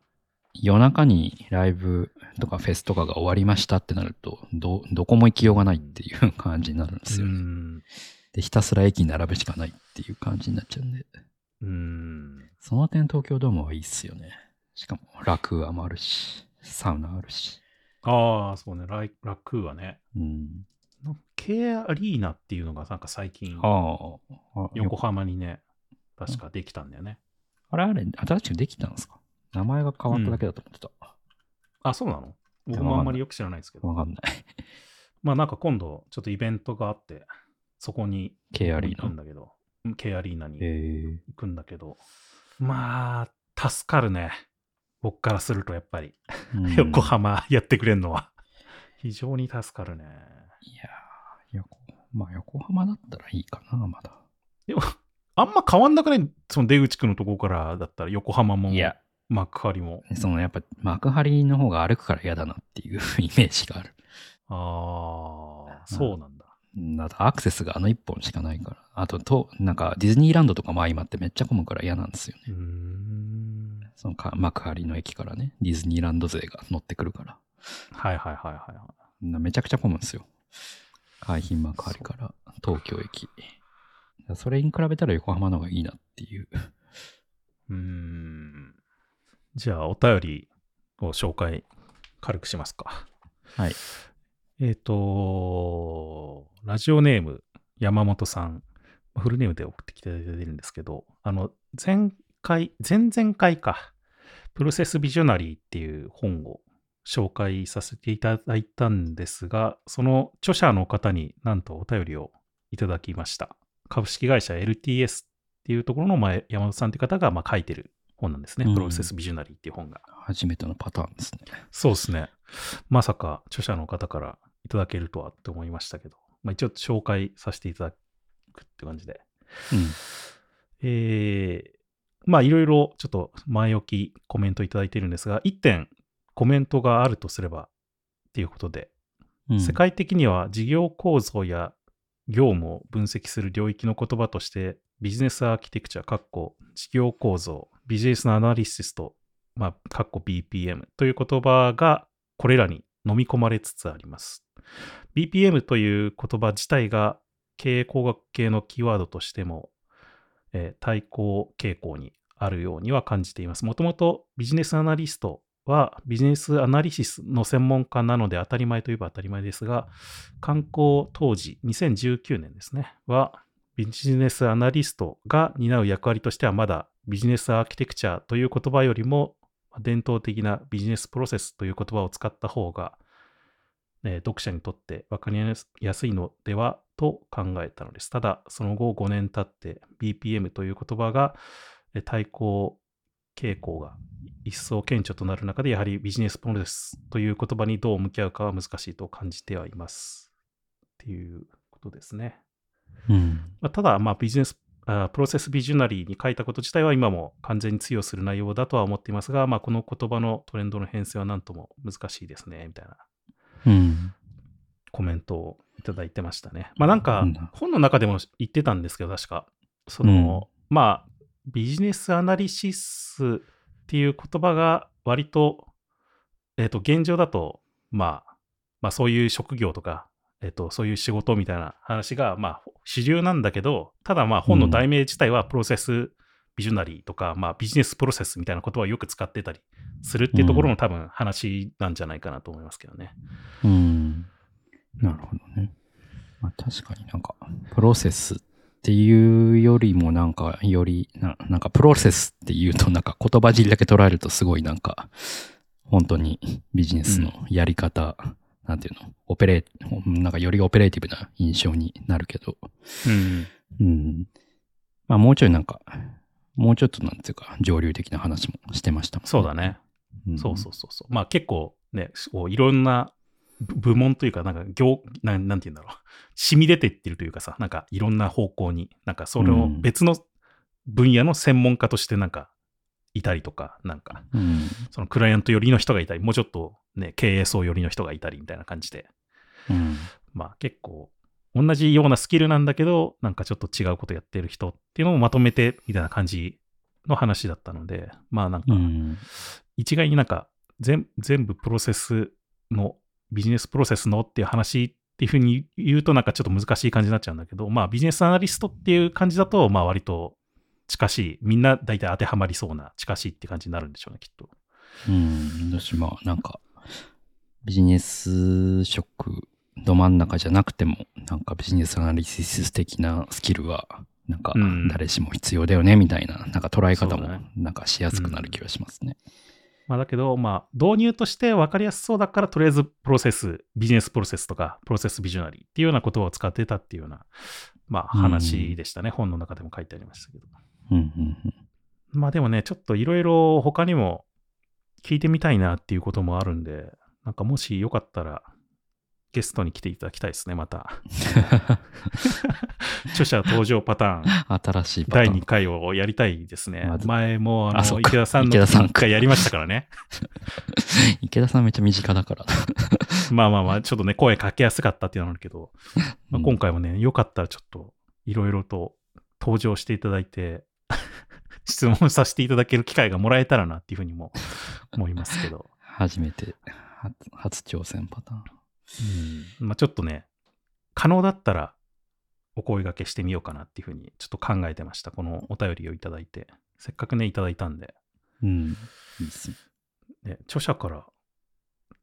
[SPEAKER 1] 夜中にライブとかフェスとかが終わりましたってなると、ど、どこも行きようがないっていう感じになるんです
[SPEAKER 2] う
[SPEAKER 1] よね。
[SPEAKER 2] ん。
[SPEAKER 1] で、ひたすら駅に並ぶしかないっていう感じになっちゃうんで。
[SPEAKER 2] うん。
[SPEAKER 1] その点東京ドームはいいっすよね。しかも、ラクーアもあるし、サウナあるし。
[SPEAKER 2] ああ、そうね。ライラクーはね。
[SPEAKER 1] うん。
[SPEAKER 2] K アリーナっていうのがなんか最近、横浜にね、確かできたんだよね。
[SPEAKER 1] あれあれ、新しくできたんですか？名前が変わっただけだと思ってた。
[SPEAKER 2] あ、そうなの？僕もあんまりよく知らないですけど。
[SPEAKER 1] わかんない。
[SPEAKER 2] まあなんか今度、ちょっとイベントがあって、そこに
[SPEAKER 1] K アリ
[SPEAKER 2] 行くん
[SPEAKER 1] ーナ。
[SPEAKER 2] だけど、うん K アリーナに
[SPEAKER 1] ええ
[SPEAKER 2] 行くんだけど、まあ、助かるね。僕からするとやっぱり、
[SPEAKER 1] うん
[SPEAKER 2] 横浜やってくれるのは。非常に助かるね。
[SPEAKER 1] いやー、横、まあ横浜だったらいいかな、まだ。
[SPEAKER 2] でも、あんま変わんなくない？その出口くんのとこからだったら横浜も
[SPEAKER 1] いや、
[SPEAKER 2] 幕張も。
[SPEAKER 1] そのやっぱ幕張の方が歩くから嫌だなっていうイメージがある。
[SPEAKER 2] ああ、そうなんだ。
[SPEAKER 1] うんだとアクセスがあの一本しかないから。あと、と、なんかディズニーランドとかも相まってめっちゃ混むから嫌なんですよね。
[SPEAKER 2] うーん。
[SPEAKER 1] そのか幕張の駅からね、ディズニーランド勢が乗ってくるから。
[SPEAKER 2] はいはいはいはいはい。
[SPEAKER 1] なめちゃくちゃ混むんですよ。海浜幕張から東京駅。それに比べたら横浜の方がいいなっていう。
[SPEAKER 2] うーん。じゃあ、お便りを紹介、軽くしますか。
[SPEAKER 1] はい。
[SPEAKER 2] えっ、と、ラジオネーム、山本さん。フルネームで送ってきていただいてるんですけど、あの、前回、前々回か、プロセスビジョナリーっていう本を紹介させていただいたんですが、その著者の方になんとお便りをいただきました。株式会社 LTS っていうところの前山本さんって方がまあ書いてる本なんですね。
[SPEAKER 1] うん
[SPEAKER 2] プロセスビジョナリーっていう本が。
[SPEAKER 1] 初めてのパターンですね。
[SPEAKER 2] そうですね。まさか著者の方からいただけるとはって思いましたけど、まあ、一応紹介させていただくって感じで。
[SPEAKER 1] うん。
[SPEAKER 2] えー、まあいろいろちょっと前置きコメントいただいているんですが、1点コメントがあるとすればっていうことで、
[SPEAKER 1] うん
[SPEAKER 2] 世界的には事業構造や業務を分析する領域の言葉として、ビジネスアーキテクチャ、事業構造、ビジネスアナリシスト、まあ、BPM という言葉がこれらに飲み込まれつつあります。BPM という言葉自体が経営工学系のキーワードとしても、えー対抗傾向にあるようには感じています。もともとビジネスアナリストはビジネスアナリシスの専門家なので当たり前といえば当たり前ですが、観光当時、2019年ですね、はビジネスアナリストが担う役割としてはまだビジネスアーキテクチャという言葉よりも伝統的なビジネスプロセスという言葉を使った方が、えー読者にとって分かりやすいのではと考えたのです。ただ、その後5年経って BPM という言葉がえー対抗傾向が一層顕著となる中で、やはりビジネスプロセスという言葉にどう向き合うかは難しいと感じてはいます。っていうことですね。
[SPEAKER 1] うん。
[SPEAKER 2] まあ、ただ、まあ、ビジネス、あプロセスビジョナリーに書いたこと自体は今も完全に通用する内容だとは思っていますが、まあ、この言葉のトレンドの変遷は何とも難しいですね、みたいな
[SPEAKER 1] うん。
[SPEAKER 2] コメントをいただいてましたね。まあなんか
[SPEAKER 1] うん、
[SPEAKER 2] 本の中でも言ってたんですけど、確か。その、まあ、ビジネスアナリシスっていう言葉が割と、えっ、と、現状だと、まあ、まあそういう職業とか、えっ、と、そういう仕事みたいな話が、まあ、主流なんだけど、ただまあ本の題名自体はプロセスビジョナリーとか、まあビジネスプロセスみたいな言葉をよく使ってたりするっていうところの多分話なんじゃないかなと思いますけどね。
[SPEAKER 1] うん。なるほどね。まあ確かになんか、プロセスっていうよりもなんか、よりな、なんかプロセスっていうとなんか言葉尻だけ捉えるとすごいなんか、本当にビジネスのやり方、なんていうの、オペレー、なんかよりオペレーティブな印象になるけど、
[SPEAKER 2] うん。
[SPEAKER 1] うん。まあもうちょいなんか、もうちょっとなんていうか、上流的な話もしてましたもん
[SPEAKER 2] そうだね。
[SPEAKER 1] うん
[SPEAKER 2] そうそうそうそう。まあ結構ね、こういろんな部部門というか、なんか業、なんなんて言うんだろう。染み出ていってるというかさ、なんかいろんな方向に、なんかそれを
[SPEAKER 1] うん
[SPEAKER 2] 別の分野の専門家としてなんかいたりとか、なんか
[SPEAKER 1] うん。
[SPEAKER 2] そのクライアント寄りの人がいたり、もうちょっとね、経営層寄りの人がいたりみたいな感じで、
[SPEAKER 1] うん。
[SPEAKER 2] まあ結構同じようなスキルなんだけど、なんかちょっと違うことやってる人っていうのをまとめてみたいな感じの話だったので、まあなんか
[SPEAKER 1] うん。
[SPEAKER 2] 一概になんか全全部プロセスのビジネスプロセスのっていう話っていうふうに言うとなんかちょっと難しい感じになっちゃうんだけど、まあビジネスアナリストっていう感じだと、まあ割と近しい、みんな大体当てはまりそうな近しいって感じになるんでしょうね、きっと。
[SPEAKER 1] うん。私、まあ、なんか、ビジネス職ど真ん中じゃなくても、なんかビジネスアナリシス的なスキルは、なんか
[SPEAKER 2] うん
[SPEAKER 1] 誰しも必要だよね、みたいな、なんか捉え方もなんかしやすくなる気がしますね。
[SPEAKER 2] まあだけど、まあ導入として分かりやすそうだから、とりあえずプロセス、ビジネスプロセスとか、プロセスビジョナリーっていうような言葉を使ってたっていうような、まあ話でしたね。本の中でも書いてありましたけど。
[SPEAKER 1] うん、うん、
[SPEAKER 2] まあでもね、ちょっといろいろ他にも聞いてみたいなっていうこともあるんで、なんかもしよかったらゲストに来ていただきたいですね、また。著者登場パターン
[SPEAKER 1] 新しいパター
[SPEAKER 2] 第
[SPEAKER 1] ン。
[SPEAKER 2] 2回をやりたいですね
[SPEAKER 1] ま。ず
[SPEAKER 2] 前もあの池田さんの
[SPEAKER 1] 池田さん
[SPEAKER 2] 1回やりましたからね。
[SPEAKER 1] 池田さんめっちゃ身近だから。
[SPEAKER 2] まあまあまあ、ちょっとね、声かけやすかったっていうのはあるけど、まあ、今回もね、よかったらちょっといろいろと登場していただいて、質問させていただける機会がもらえたらなっていうふうにも思いますけど。
[SPEAKER 1] 初めて、初初挑戦パターン。
[SPEAKER 2] うんまあ、ちょっとね、可能だったらお声掛けしてみようかなっていうふうにちょっと考えてました。このお便りをいただいて。せっかくね、いただいたんで。
[SPEAKER 1] うん。いいっすね。
[SPEAKER 2] ね、著者から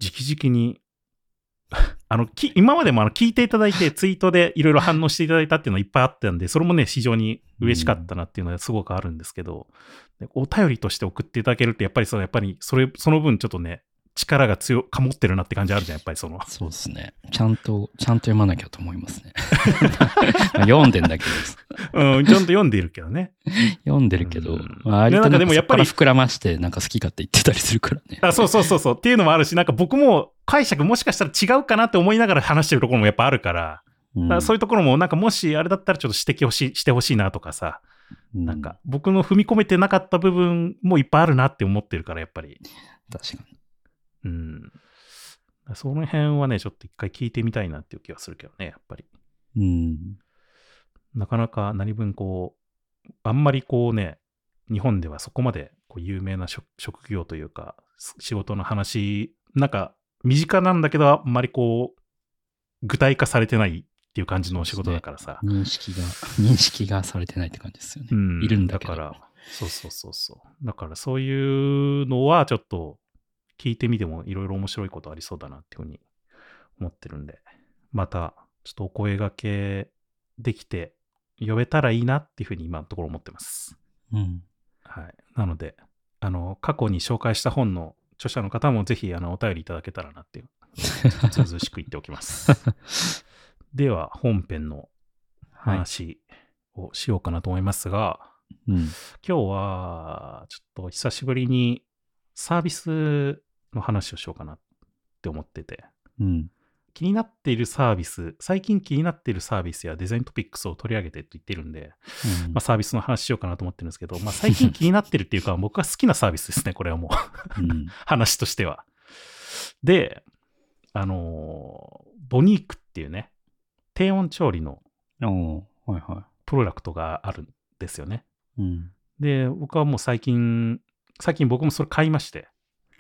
[SPEAKER 2] 直々に あのき今までもあの聞いていただいて ツイートでいろいろ反応していただいたっていうのがいっぱいあったんでそれもね非常に嬉しかったなっていうのがすごくあるんですけど、でお便りとして送っていただけるとやっぱりそのやっぱりそれその分ちょっとね力が強かもってるなって感じあるじゃんやっぱりその
[SPEAKER 1] そうですね。ちゃんと、ちゃんと読まなきゃと思いますね。まあ読んでんだけど、
[SPEAKER 2] うんちゃんと読んでいるけどね
[SPEAKER 1] 読んでるけど、
[SPEAKER 2] うん
[SPEAKER 1] まあ、割
[SPEAKER 2] でなんか
[SPEAKER 1] と
[SPEAKER 2] でもやっぱり
[SPEAKER 1] 膨らまして、なんか好き勝手言ってたりするからね。
[SPEAKER 2] あそうそうそうそうっていうのもあるしなんか僕も解釈もしかしたら違うかなって思いながら話してるところもやっぱあるから
[SPEAKER 1] う
[SPEAKER 2] だからそういうところもなんかもしあれだったらちょっと指摘をししてほしいなとかさ
[SPEAKER 1] う
[SPEAKER 2] なんか、僕の踏み込めてなかった部分もいっぱいあるなって思ってるから、やっぱり。
[SPEAKER 1] 確かに。
[SPEAKER 2] うん。その辺はね、ちょっと一回聞いてみたいなっていう気はするけどね、やっぱり。
[SPEAKER 1] うん。
[SPEAKER 2] なかなか何分こう、あんまりこうね、日本ではそこまでこう有名な職職業というか、す仕事の話、なんか身近なんだけど、あんまりこう、具体化されてないっていう感じの仕事だからさ。
[SPEAKER 1] 認識が、認識がされてないって感じですよね。
[SPEAKER 2] うん
[SPEAKER 1] いるんだけど。
[SPEAKER 2] だから、そうそうそうそう。だからそういうのはちょっと聞いてみてもいろいろ面白いことありそうだなっていうふうに思ってるんで、またちょっとお声掛けできて呼べたらいいなっていうふうに今のところ思ってます。
[SPEAKER 1] うん。
[SPEAKER 2] はい。なので、あの、過去に紹介した本の著者の方もぜひあのお便りいただけたらなっていう、ずうずうしく言っておきます。では、本編の
[SPEAKER 1] はい。
[SPEAKER 2] 話をしようかなと思いますが、
[SPEAKER 1] うん。
[SPEAKER 2] 今日は、ちょっと久しぶりにサービスの話をしようかなって思ってて、
[SPEAKER 1] うん。
[SPEAKER 2] 気になっているサービス、最近気になっているサービスやデザイントピックスを取り上げてと言ってるんで、
[SPEAKER 1] うん
[SPEAKER 2] まあ、サービスの話しようかなと思ってるんですけど、まあ、最近気になってるっていうか、僕が好きなサービスですね、これはもう、
[SPEAKER 1] うん。
[SPEAKER 2] 話としては。で、あのーボニークっていうね、低温調理のプロダクトがあるんですよね。
[SPEAKER 1] い。うん。
[SPEAKER 2] で、僕はもう最近、最近僕もそれ買いまして。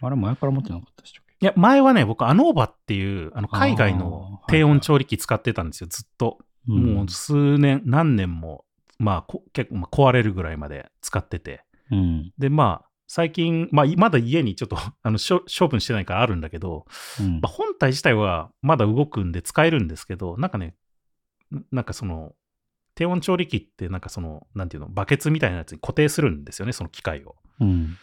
[SPEAKER 1] あれ、前から持ってなかったでしたっけ？
[SPEAKER 2] いや、前はね、僕、アノーバっていう、あの、海外の低温調理器使ってたんですよ、ずっと。
[SPEAKER 1] うん
[SPEAKER 2] もう数年、何年も、まあ、こ結構、まあ、壊れるぐらいまで使ってて。
[SPEAKER 1] うん。
[SPEAKER 2] で、まあ、最近、まあ、いまだ家にちょっと あの処処分してないからあるんだけど、
[SPEAKER 1] うん
[SPEAKER 2] まあ、本体自体はまだ動くんで使えるんですけど、なんかね、ななんかその、低温調理器って、なんかその、なんていうの、バケツみたいなやつに固定するんですよね、その機械を。
[SPEAKER 1] うん。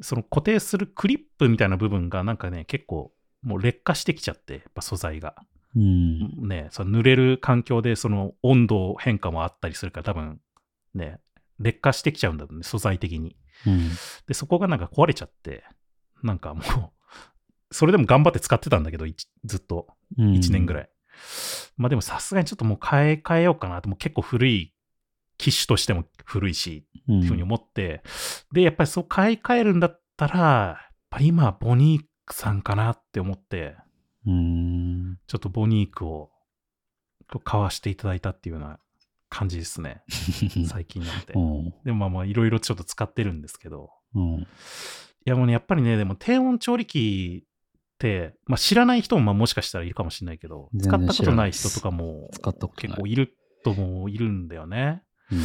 [SPEAKER 2] その固定するクリップみたいな部分がなんかね、結構もう劣化してきちゃって、やっぱ素材が。
[SPEAKER 1] うん。
[SPEAKER 2] ね、その濡れる環境でその温度変化もあったりするから多分ね、劣化してきちゃうんだろうね、素材的に。
[SPEAKER 1] うん。
[SPEAKER 2] で、そこがなんか壊れちゃって、なんかもう、それでも頑張って使ってたんだけど、ずっと。
[SPEAKER 1] うん
[SPEAKER 2] 1年ぐらい。まあでもさすがにちょっともう買い替えようかなと、もう結構古い機種としても古いし、
[SPEAKER 1] うん
[SPEAKER 2] っていうふうに思って、で、やっぱりそう買い替えるんだったら、やっぱり今はボニークさんかなって思って、
[SPEAKER 1] うん。
[SPEAKER 2] ちょっとボニークを買わしていただいたっていうような感じですね。最近な。
[SPEAKER 1] ん。
[SPEAKER 2] でもまあまあいろいろちょっと使ってるんですけど、
[SPEAKER 1] うん。
[SPEAKER 2] いやもうね、やっぱりね、でも低温調理器って、まあ知らない人もまあもしかしたらいるかもしれないけど、使ったことない人とかも。結構いる人もいるんだよね。
[SPEAKER 1] うん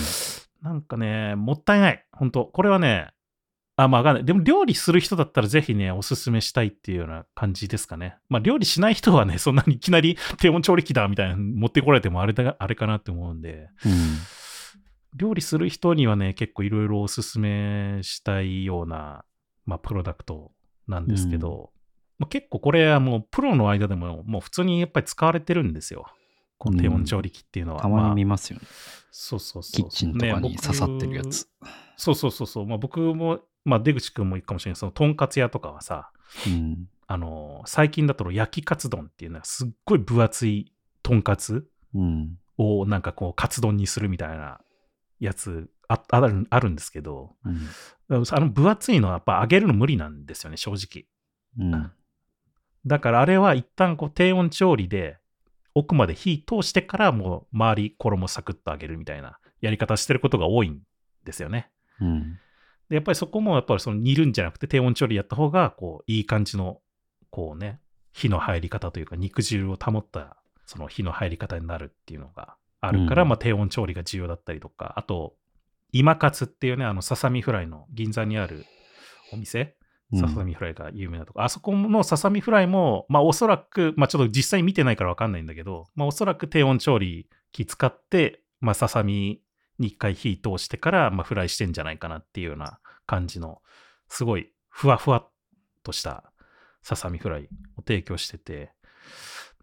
[SPEAKER 2] なんかね、もったいない。本当これはね、あ、まあわかんない。でも料理する人だったらぜひね、おすすめしたいっていうような感じですかね。まあ料理しない人はね、そんなにいきなり低温調理器だみたいなの持ってこられてもあれだ、あれかなって思うんで、
[SPEAKER 1] うん。
[SPEAKER 2] 料理する人にはね、結構いろいろおすすめしたいような、まあプロダクトなんですけど、まあ結構これはもうプロの間でももう普通にやっぱり使われてるんですよ。この低温調理器っていうのは。
[SPEAKER 1] たまに
[SPEAKER 2] あ
[SPEAKER 1] 見ますよね。
[SPEAKER 2] そうそうそう。
[SPEAKER 1] キッチンとかに
[SPEAKER 2] ね
[SPEAKER 1] 刺さってるやつ。
[SPEAKER 2] そうそうそうそう。まあ僕も、まあ出口くんもいいかもしれないそのとんかつ屋とかはさ、
[SPEAKER 1] うん。
[SPEAKER 2] あの最近だと焼きカツ丼っていうのはすっごい分厚いとんかつ
[SPEAKER 1] うん。
[SPEAKER 2] をなんかこうカツ丼にするみたいなやつああるあるんですけど、
[SPEAKER 1] うん。
[SPEAKER 2] あの分厚いのはやっぱ揚げるの無理なんですよね、正直。
[SPEAKER 1] うん。
[SPEAKER 2] だからあれは一旦こう低温調理で奥まで火通してからもう周り衣サクッと揚げるみたいなやり方してることが多いんですよね。
[SPEAKER 1] うん。
[SPEAKER 2] で、やっぱりそこもやっぱりその煮るんじゃなくて低温調理やった方が、こう、いい感じの、こうね、火の入り方というか、肉汁を保った、その火の入り方になるっていうのがあるから、
[SPEAKER 1] うん
[SPEAKER 2] まあ低温調理が重要だったりとか、あと、今カツっていうね、あの、ささみフライの銀座にあるお店、
[SPEAKER 1] うん
[SPEAKER 2] ささみフライが有名なとこ、あそこのささみフライも、まあおそらく、まあちょっと実際に見てないからわかんないんだけど、まあおそらく低温調理機使って、まあささみに一回火通してから、まあフライしてんじゃないかなっていうような感じの、すごいふわふわっとしたささみフライを提供してて、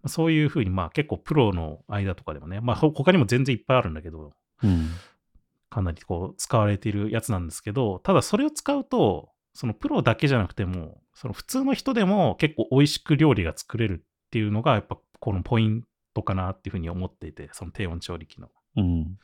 [SPEAKER 2] そういうふうに、まあ結構プロの間とかでもね、まあほ他にも全然いっぱいあるんだけど、
[SPEAKER 1] うん。
[SPEAKER 2] かなりこう使われているやつなんですけど、ただそれを使うと、そのプロだけじゃなくても、その普通の人でも結構美味しく料理が作れるっていうのが、やっぱこのポイントかなっていうふうに思っていて、その低温調理器の。
[SPEAKER 1] うん。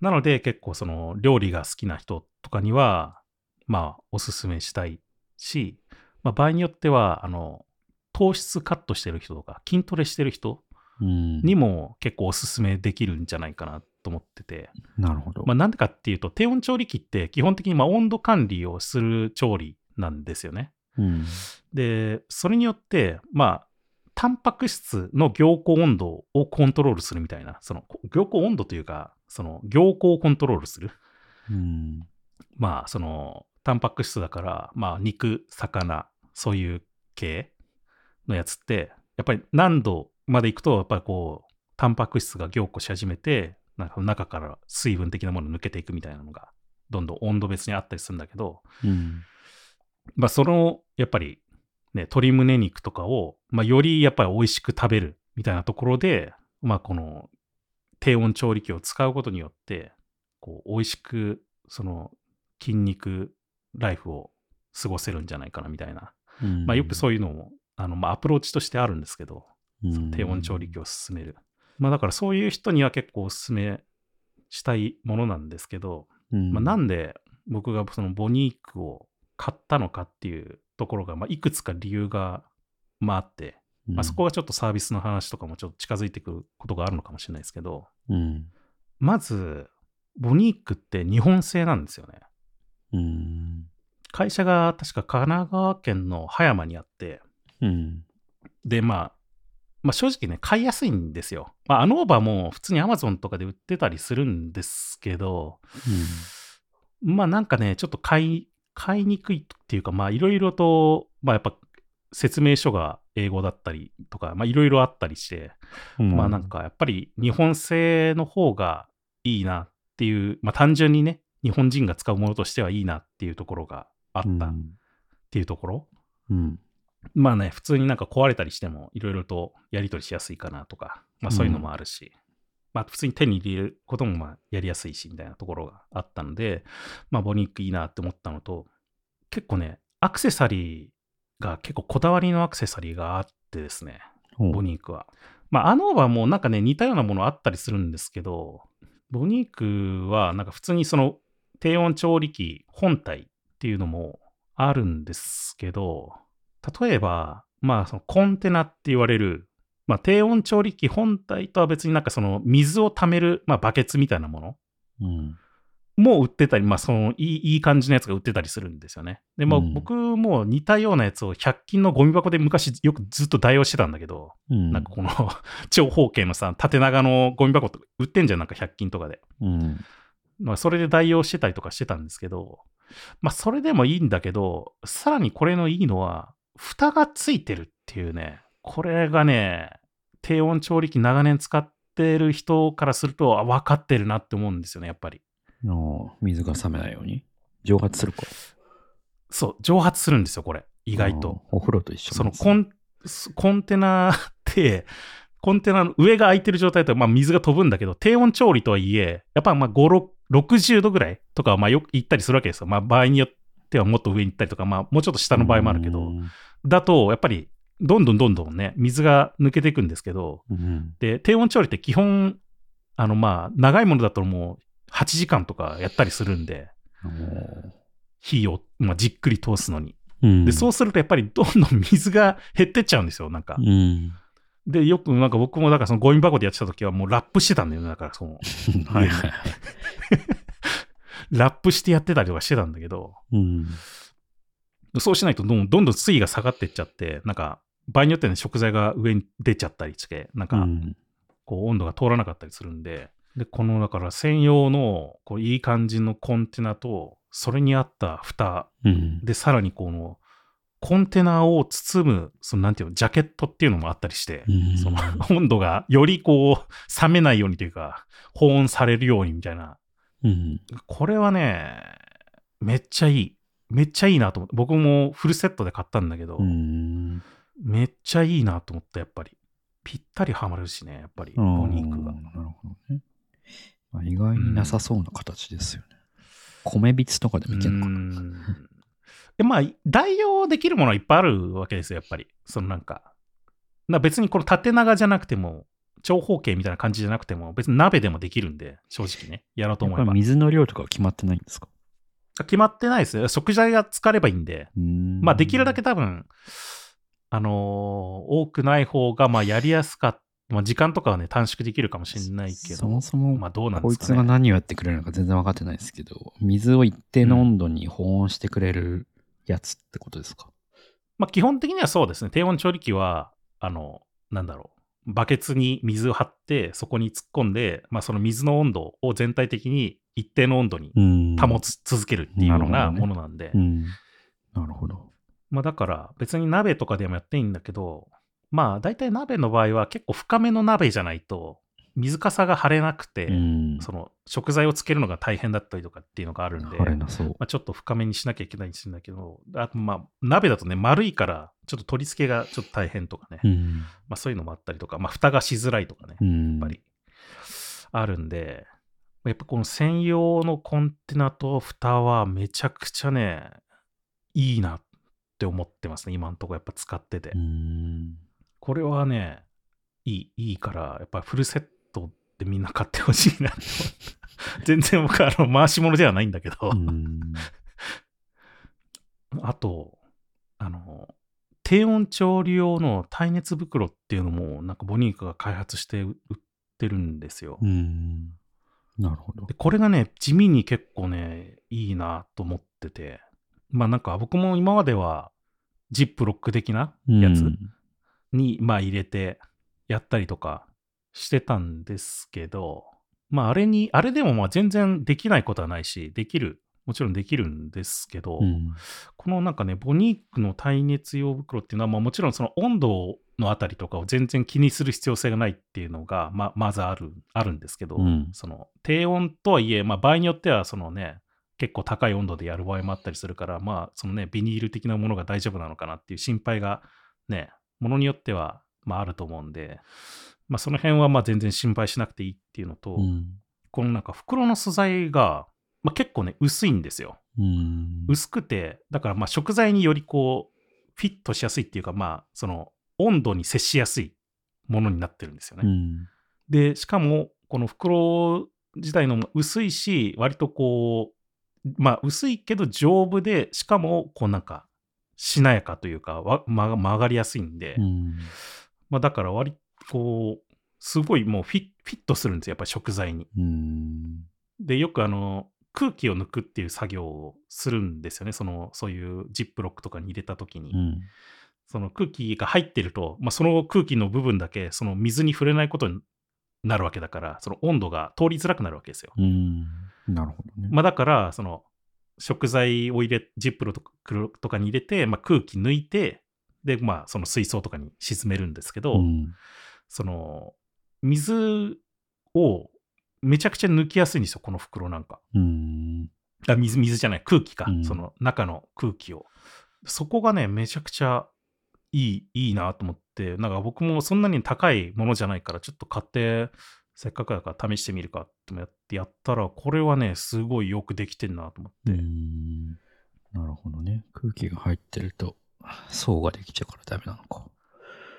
[SPEAKER 2] なので結構その料理が好きな人とかには、まあおすすめしたいし、まあ場合によっては、あの、糖質カットしてる人とか、筋トレしてる人
[SPEAKER 1] うん。
[SPEAKER 2] にも結構おすすめできるんじゃないかなと思ってて、
[SPEAKER 1] なるほど。
[SPEAKER 2] まあ、なんでかっていうと、低温調理器って基本的にまあ温度管理をする調理なんですよね。
[SPEAKER 1] うん。
[SPEAKER 2] で、それによって、まあ、タンパク質の凝固温度をコントロールするみたいな、その凝固温度というか、その凝固をコントロールする。
[SPEAKER 1] うん。
[SPEAKER 2] まあ、その、タンパク質だから、まあ、肉、魚、そういう系のやつって、やっぱり何度までいくと、やっぱりこう、タンパク質が凝固し始めて、なんか中から水分的なもの抜けていくみたいなのが、どんどん温度別にあったりするんだけど、
[SPEAKER 1] うん。
[SPEAKER 2] まあ、その、やっぱり、ね、鶏胸肉とかを、まあ、よりやっぱり美味しく食べるみたいなところで、まあ、この、低温調理器を使うことによって、こう、美味しく、その、筋肉ライフを過ごせるんじゃないかなみたいな。
[SPEAKER 1] うん
[SPEAKER 2] まあ、よくそういうのも、あの、まあ、アプローチとしてあるんですけど、低温調理器
[SPEAKER 1] を。
[SPEAKER 2] を進める。まあ、だからそういう人には結構お勧めしたいものなんですけど、
[SPEAKER 1] うん
[SPEAKER 2] まあ、なんで僕がそのボニークを買ったのかっていうところが、まあ、いくつか理由が、まあ、あって、まあ、そこがちょっとサービスの話とかもちょっと近づいてくることがあるのかもしれないですけど、
[SPEAKER 1] うん。
[SPEAKER 2] まず、ボニークって日本製なんですよね。
[SPEAKER 1] うん。
[SPEAKER 2] 会社が確か神奈川県の葉山にあって、
[SPEAKER 1] うん。
[SPEAKER 2] で、まあ、まあ正直ね、買いやすいんですよ。まあ、アノーバも普通に Amazon とかで売ってたりするんですけど、まあなんかね、ちょっと買い、買いにくいっていうか、まあいろいろと、まあやっぱ説明書が英語だったりとか、まあいろいろあったりして、
[SPEAKER 1] うん。
[SPEAKER 2] まあなんかやっぱり日本製の方がいいなっていう、まあ単純にね、日本人が使うものとしてはいいなっていうところがあったっ
[SPEAKER 1] うん。
[SPEAKER 2] ていうところ。
[SPEAKER 1] うん。
[SPEAKER 2] まあね、普通になんか壊れたりしてもいろいろとやり取りしやすいかなとか、まあそういうのもあるし、まあ普通に手に入れることもまあやりやすいしみたいなところがあったので、まあボニックいいなって思ったのと、結構ね、アクセサリーが結構こだわりのアクセサリーがあってですね、ボニークは。まあ、アノーバもなんかね、似たようなものあったりするんですけど、ボニークはなんか普通にその低温調理器本体っていうのもあるんですけど、例えば、まあそのコンテナって言われる、まあ低温調理器本体とは別になんかその水を溜める、まあバケツみたいなもの
[SPEAKER 1] うん。
[SPEAKER 2] も売ってたり、まあそのいいいい感じのやつが売ってたりするんですよね。で、まあ
[SPEAKER 1] うん
[SPEAKER 2] 僕も似たようなやつを100均のゴミ箱で昔よくずっと代用してたんだけど、
[SPEAKER 1] うん。
[SPEAKER 2] なんかこの 長方形のさ、縦長のゴミ箱とか売ってんじゃん、なんか100均とかで。
[SPEAKER 1] うん。
[SPEAKER 2] まあ、それで代用してたりとかしてたんですけど、まあ、それでもいいんだけど、さらにこれのいいのは、蓋がついてるっていうね、これがね、低温調理器長年使ってる人からすると、あ分かってるなって思うんですよね、やっぱり。
[SPEAKER 1] の水が冷めないように蒸発するか。
[SPEAKER 2] そう、蒸発するんですよ、これ。意外と。
[SPEAKER 1] うん。お風呂と一緒
[SPEAKER 2] そのコン、テナって、コンテナの上が空いてる状態だと、まあ、水が飛ぶんだけど、低温調理とはいえ、やっぱまあ5、6 60度ぐらいとかはまあよく行ったりするわけですよ。まあ、場合によってはもっと上に行ったりとか、まあ、もうちょっと下の場合もあるけど、
[SPEAKER 1] うん
[SPEAKER 2] だと、やっぱり、どんどんどんどんね、水が抜けていくんですけど、
[SPEAKER 1] うん。
[SPEAKER 2] で、低温調理って基本、あの、まあ、長いものだともう8時間とかやったりするんで、火を、まあ、じっくり通すのに。
[SPEAKER 1] うん。
[SPEAKER 2] で、そうするとやっぱりどんどん水が減ってっちゃうんですよ、なんか。
[SPEAKER 1] うん。
[SPEAKER 2] で、よくなんか僕もだからそのゴミ箱でやってた時はもうラップしてたんだよね。だからその、
[SPEAKER 1] はいはいはい。
[SPEAKER 2] ラップしてやってたりとかしてたんだけど、
[SPEAKER 1] うん。
[SPEAKER 2] そうしないとどんどんどん水位が下がっていっちゃって、なんか場合によってはね、食材が上に出ちゃったりして、なんか
[SPEAKER 1] うん
[SPEAKER 2] こう温度が通らなかったりするんで、で、このだから専用のこういい感じのコンテナと、それに合った蓋
[SPEAKER 1] うん。
[SPEAKER 2] で、さらにこのコンテナを包む、そのなんていうの、ジャケットっていうのもあったりして、
[SPEAKER 1] うん
[SPEAKER 2] その温度がよりこう冷めないようにというか、保温されるようにみたいな。
[SPEAKER 1] うん。
[SPEAKER 2] これはね、めっちゃいい。めっちゃいいなと思って。僕もフルセットで買ったんだけど、
[SPEAKER 1] うん。
[SPEAKER 2] めっちゃいいなと思った、やっぱり。ぴったりはまるしね、やっぱり、ボニークが。
[SPEAKER 1] なるほどね。まあ、意外になさそうな形ですよね。米びつとかでもいけるのかな。
[SPEAKER 2] でまあ、代用できるものはいっぱいあるわけですよ、やっぱり。そのなんか。な別にこの縦長じゃなくても、長方形みたいな感じじゃなくても、別に鍋でもできるんで、正直ね。やろうと思えば。
[SPEAKER 1] 水の量とかは決まってないんですか？
[SPEAKER 2] 決まってないですよ。食材が浸かればいいんで。
[SPEAKER 1] うん
[SPEAKER 2] まあ、できるだけ多分、あのー多くない方が、まあ、やりやすかった。まあ、時間とかはね、短縮できるかもしれないけど。
[SPEAKER 1] そもそも、
[SPEAKER 2] まあ、どうなん
[SPEAKER 1] こい
[SPEAKER 2] ですかね。
[SPEAKER 1] つが何をやってくれるのか全然分かってないですけど、水を一定の温度に保温してくれるやつってことですか、
[SPEAKER 2] まあ、基本的にはそうですね。低温調理器は、あの、なんだろう。バケツに水を張って、そこに突っ込んで、まあ、その水の温度を全体的に一定の温度に
[SPEAKER 1] うん
[SPEAKER 2] 保つ、続けるっていうような
[SPEAKER 1] なるほどね
[SPEAKER 2] ものなんで。
[SPEAKER 1] うん。なるほど。
[SPEAKER 2] まあ、だから、別に鍋とかでもやっていいんだけど、まあ、大体鍋の場合は結構深めの鍋じゃないと、水かさが張れなくて、
[SPEAKER 1] うん。
[SPEAKER 2] その食材をつけるのが大変だったりとかっていうのがあるんで。まあ、ちょっと深めにしなきゃいけないんですだけど、あとまあ、鍋だとね、丸いから、ちょっと取り付けがちょっと大変とかね、
[SPEAKER 1] うん。
[SPEAKER 2] まあそういうのもあったりとか、まあ蓋がしづらいとかね、や
[SPEAKER 1] うん。
[SPEAKER 2] っぱりあるんで、やっぱこの専用のコンテナと蓋はめちゃくちゃね、いいなって思ってますね、今のところやっぱ使ってて。
[SPEAKER 1] うん。
[SPEAKER 2] これはね、いい、いいから、やっぱフルセットでみんな買ってほしいな 全然僕はあの回し物ではないんだけど、
[SPEAKER 1] うん
[SPEAKER 2] あと、あの、低温調理用の耐熱袋っていうのも、なんかボニークが開発して売ってるんですよ。
[SPEAKER 1] うん。なるほど
[SPEAKER 2] で。これがね、地味に結構ね、いいなと思ってて、まあなんか僕も今までは、ジップロック的なやつ
[SPEAKER 1] うん
[SPEAKER 2] に、まあ入れてやったりとかしてたんですけど、まああれに、あれでもまあ全然できないことはないし、できる、もちろんできるんですけど、
[SPEAKER 1] うん。
[SPEAKER 2] このなんかね、ボニークの耐熱用袋っていうのは、まあ、もちろんその温度のあたりとかを全然気にする必要性がないっていうのが、まあ、まずあるあるんですけど、
[SPEAKER 1] うん
[SPEAKER 2] その低温とはいえ、まあ、場合によってはそのね、結構高い温度でやる場合もあったりするから、まあ、そのね、ビニール的なものが大丈夫なのかなっていう心配がね、ものによっては、まあ、あると思うんで、まあ、その辺はまあ全然心配しなくていいっていうのと、
[SPEAKER 1] うん。
[SPEAKER 2] このなんか袋の素材が、まあ、結構ね、薄いんですよ。
[SPEAKER 1] うん。
[SPEAKER 2] 薄くて、だからまあ食材によりこう、フィットしやすいっていうか、まあ、その温度に接しやすいものになってるんですよね。
[SPEAKER 1] うん。
[SPEAKER 2] で、しかも、この袋自体の薄いし、割とこう、まあ、薄いけど丈夫で、しかも、こうなんか、しなやかというか、わ曲が曲がりやすいんで、
[SPEAKER 1] うん。
[SPEAKER 2] まあ、だから割とこう、すごいもうフィットするんですよ、やっぱり食材に。
[SPEAKER 1] うん。
[SPEAKER 2] で、よくあの、空気を抜くっていう作業をするんですよね。その、そういうジップロックとかに入れた時に。
[SPEAKER 1] うん。
[SPEAKER 2] その空気が入ってると、まあ、その空気の部分だけ、その水に触れないことになるわけだから、その温度が通りづらくなるわけですよ。
[SPEAKER 1] うん。なるほどね。
[SPEAKER 2] まあ、だから、その、食材を入れ、ジップロとかとかに入れて、まあ、空気抜いて、で、まあ、その水槽とかに沈めるんですけど、
[SPEAKER 1] うん。
[SPEAKER 2] その、水をめちゃくちゃ抜きやすいんですよ、この袋なんか。
[SPEAKER 1] うん。
[SPEAKER 2] あ水、水じゃない、空気か、
[SPEAKER 1] うん
[SPEAKER 2] その中の空気を。そこがね、めちゃくちゃいい、いいなと思って、なんか僕もそんなに高いものじゃないから、ちょっと買って、せっかくだから試してみるかってやってやったら、これはね、すごいよくできてんなと思って。
[SPEAKER 1] うん。なるほどね。空気が入ってると、層ができちゃうからダメなのか。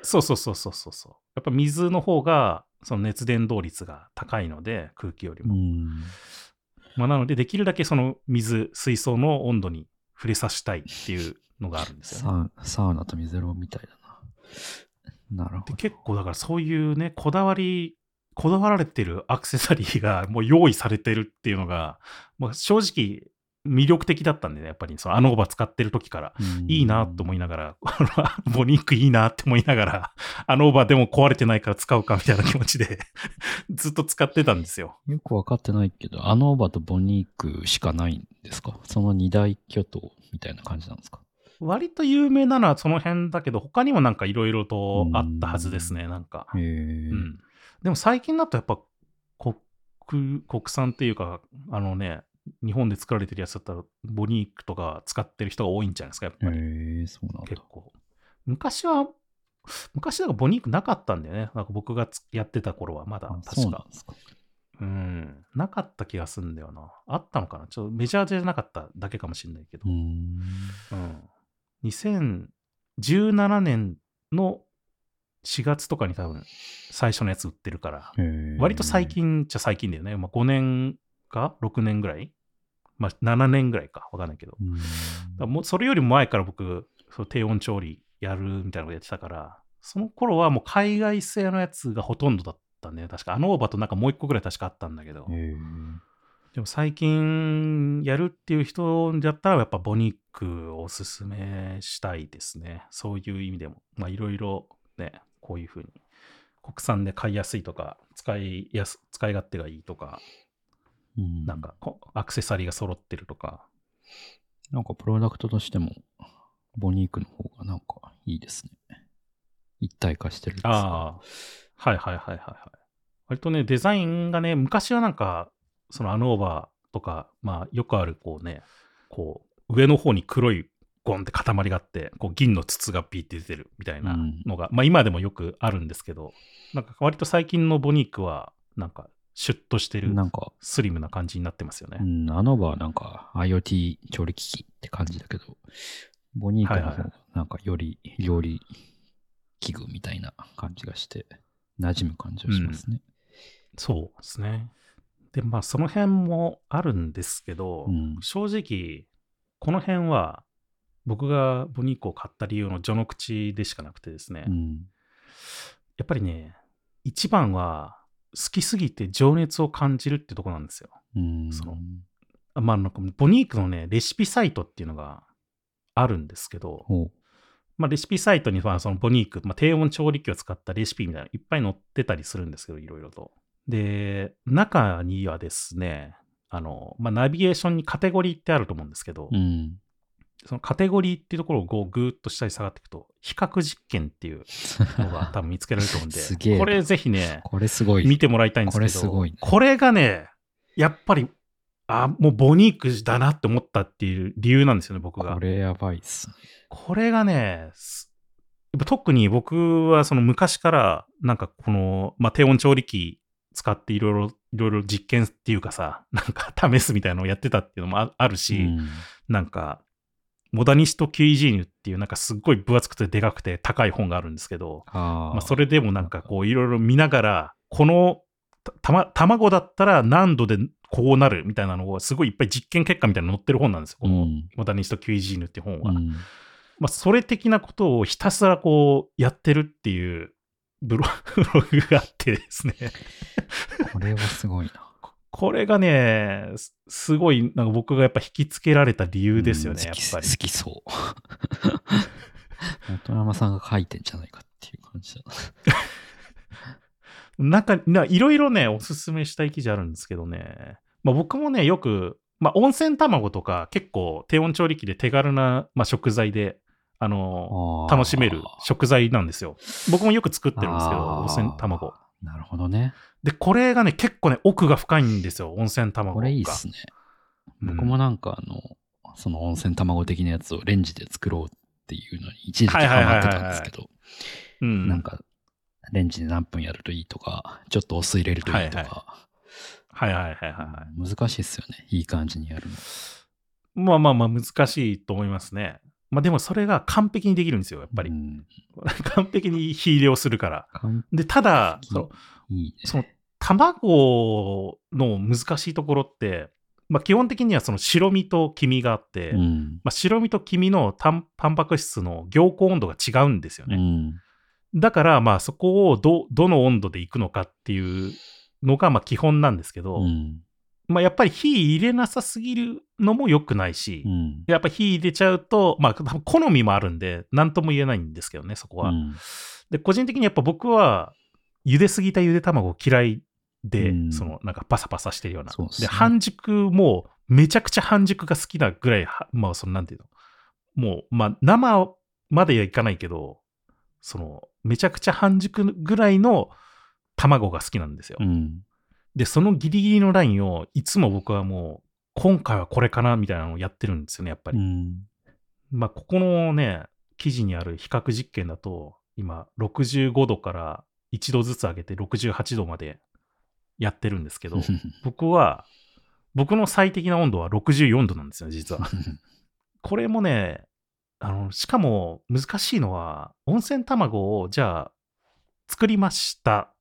[SPEAKER 2] そうそうそうそうそうそう。やっぱ水の方が、その熱伝導率が高いので、空気よりも。
[SPEAKER 1] うん。
[SPEAKER 2] まあ、なので、できるだけその水、水槽の温度に触れさせたいっていうのがあるんですよね。
[SPEAKER 1] サウナと水風呂みたいだな。なるほど。
[SPEAKER 2] で結構だからそういうね、こだわり、こだわられてるアクセサリーがもう用意されてるっていうのが、まあ、正直魅力的だったんでね、やっぱりそのアノーバ使ってる時から。
[SPEAKER 1] うん
[SPEAKER 2] いいなと思いながら、ボニークいいなって思いながら、アノーバーでも壊れてないから使うかみたいな気持ちで ずっと使ってたんですよ。
[SPEAKER 1] よくわかってないけど、アノーバとボニークしかないんですか？その二大巨頭みたいな感じなんですか？
[SPEAKER 2] 割と有名なのはその辺だけど、他にもなんかいろいろとあったはずですね、なんか。うん。でも最近だとやっぱ国、国産っていうか、あのね、日本で作られてるやつだったら、ボニークとか使ってる人が多いんじゃないですか、やっぱり。
[SPEAKER 1] へえ、そうなんだ。
[SPEAKER 2] 結構。昔は、昔なんかボニークなかったんだよね。なんか僕がつやってた頃はまだ確か。うん。なかった気がするんだよな。あったのかな？ちょっとメジャーじゃなかっただけかもしれないけど
[SPEAKER 1] う。ん。
[SPEAKER 2] うん。2017年の4月とかに多分最初のやつ売ってるから。割と最近っちゃ最近だよね。まあ、5年か？6年ぐらい？まあ、7年ぐらいか。わかんないけど。
[SPEAKER 1] う
[SPEAKER 2] もうそれよりも前から僕、そう低温調理やるみたいなことやってたから、その頃はもう海外製のやつがほとんどだったんだよね。確か、アノーバとなんかもう一個ぐらい確かあったんだけど。でも最近やるっていう人だったらやっぱボニックをおすすめしたいですね。そういう意味でも。まあいろいろね、こういうふうに国産で買いやすいとか、使いやす、使い勝手がいいとか、
[SPEAKER 1] うん
[SPEAKER 2] なんかこアクセサリーが揃ってるとか。
[SPEAKER 1] なんかプロダクトとしても、ボニークの方がなんかいいですね。一体化してるんですか
[SPEAKER 2] ああ、はいはいはいはいはい。割とね、デザインがね、昔はなんか、そのアノーバーとか、まあよくあるこうね、こう、上の方に黒いゴンって塊があって、こう銀の筒がピーって出てるみたいなのが、まあ今でもよくあるんですけど、なんか割と最近のボニークは、なんかシュッとしてる
[SPEAKER 1] なんか、
[SPEAKER 2] スリムな感じになってますよね。
[SPEAKER 1] うん、あの場はなんか IoT 調理機器って感じだけど、ボニークの方なんかより料理器具みたいな感じがして、馴染む感じがしますね。
[SPEAKER 2] そうですね。で、まあその辺もあるんですけど、
[SPEAKER 1] うん
[SPEAKER 2] 正直、この辺は僕がボニークを買った理由の序の口でしかなくてですね、
[SPEAKER 1] うん。
[SPEAKER 2] やっぱりね、一番は好きすぎて情熱を感じるってとこなんですよ。
[SPEAKER 1] うん。
[SPEAKER 2] そのあまあなんかボニークのね、レシピサイトっていうのがあるんですけど。まあレシピサイトにはそのボニーク、まあ、低温調理器を使ったレシピみたいなのいっぱい載ってたりするんですけど、いろいろと。で、中にはですね、あの、まあ、ナビゲーションにカテゴリーってあると思うんですけど、
[SPEAKER 1] うん。
[SPEAKER 2] そのカテゴリーっていうところをこうぐーっと下に下がっていくと、比較実験っていうのが 多分見つけられると思うんで、
[SPEAKER 1] すげえな
[SPEAKER 2] これぜひね、
[SPEAKER 1] これすごい。
[SPEAKER 2] 見てもらいたいんですけど、
[SPEAKER 1] これすごいね
[SPEAKER 2] これがね、やっぱり、あ、もうボニークだなって思ったっていう理由なんですよね、僕が。
[SPEAKER 1] これやばいっすね。
[SPEAKER 2] これがね、すやっぱ特に僕はその昔から、なんかこの、まあ、低温調理器使っていろいろ、いろいろ実験っていうかさ、なんか試すみたいなのをやってたっていうのもああるし、
[SPEAKER 1] うん
[SPEAKER 2] なんか、モダニスト・キュイジーヌっていうなんかすっごい分厚くてでかくて高い本があるんですけど、
[SPEAKER 1] あ
[SPEAKER 2] まあ、それでもなんかこういろいろ見ながら、このたたま卵だったら何度でこうなるみたいなのをすごいいっぱい実験結果みたいなの載ってる本なんですよ。この
[SPEAKER 1] うん
[SPEAKER 2] モダニスト・キュイジーヌっていう本は。
[SPEAKER 1] うん
[SPEAKER 2] まあ、それ的なことをひたすらこうやってるっていうブロ ブログがあってですね。
[SPEAKER 1] これはすごいな。
[SPEAKER 2] これがね、すすごいなんか僕がやっぱ引きつけられた理由ですよね、やっぱり
[SPEAKER 1] 好。きそう。元山さんが書いてんじゃないかっていう感じだ な。
[SPEAKER 2] なんか、ないろいろね、おすすめしたい記事あるんですけどね。まあ僕もね、よく、まあ温泉卵とか結構低温調理器で手軽な、まあ、食材で、あの、楽しめる食材なんですよ。僕もよく作ってるんですけど、温泉卵。
[SPEAKER 1] なるほどね。
[SPEAKER 2] で、これがね、結構ね、奥が深いんですよ、温泉卵が。
[SPEAKER 1] これいいっすね。
[SPEAKER 2] うん
[SPEAKER 1] 僕もなんかあの、その温泉卵的なやつをレンジで作ろうっていうのに一時期
[SPEAKER 2] はいはいはいはい
[SPEAKER 1] ハマってたんですけど、
[SPEAKER 2] うん。
[SPEAKER 1] なんか、レンジで何分やるといいとか、ちょっとお酢入れるといいとか、
[SPEAKER 2] はいはいはいはいはい。
[SPEAKER 1] 難しいっすよね。いい感じにやるの。
[SPEAKER 2] まあまあまあ難しいと思いますね。まあでもそれが完璧にできるんですよ、やっぱり。
[SPEAKER 1] うん
[SPEAKER 2] 完璧に火入れをするから。
[SPEAKER 1] 完
[SPEAKER 2] で、ただ、
[SPEAKER 1] 璧
[SPEAKER 2] その
[SPEAKER 1] いいね。
[SPEAKER 2] その卵の難しいところって、まあ基本的にはその白身と黄身があって、
[SPEAKER 1] うん。
[SPEAKER 2] まあ白身と黄身のタンタンパク質の凝固温度が違うんですよね。
[SPEAKER 1] うん。
[SPEAKER 2] だからまあそこをど、どの温度でいくのかっていうのがまあ基本なんですけど、
[SPEAKER 1] うん。
[SPEAKER 2] まあやっぱり火入れなさすぎるのも良くないし、
[SPEAKER 1] うん。
[SPEAKER 2] やっぱ火入れちゃうと、まあ、好みもあるんで、なんとも言えないんですけどね、そこは。
[SPEAKER 1] うん
[SPEAKER 2] で、個人的にやっぱ僕は、茹ですぎたゆで卵嫌いで、
[SPEAKER 1] うん
[SPEAKER 2] その、なんかパサパサしてるような。
[SPEAKER 1] そうね
[SPEAKER 2] 半熟も、めちゃくちゃ半熟が好きなぐらい、はまあ、その、なんていうの。もう、まあ、生まではいかないけど、その、めちゃくちゃ半熟ぐらいの卵が好きなんですよ。
[SPEAKER 1] うん。
[SPEAKER 2] で、そのギリギリのラインを、いつも僕はもう、今回はこれかなみたいなのをやってるんですよね、やっぱり。
[SPEAKER 1] うん。
[SPEAKER 2] まあ、ここのね、記事にある比較実験だと、今、65度から1度ずつ上げて68度までやってるんですけど、僕は、僕の最適な温度は64度なんですよ、実は。これもね、あの、しかも難しいのは、温泉卵を、じゃあ、作りました。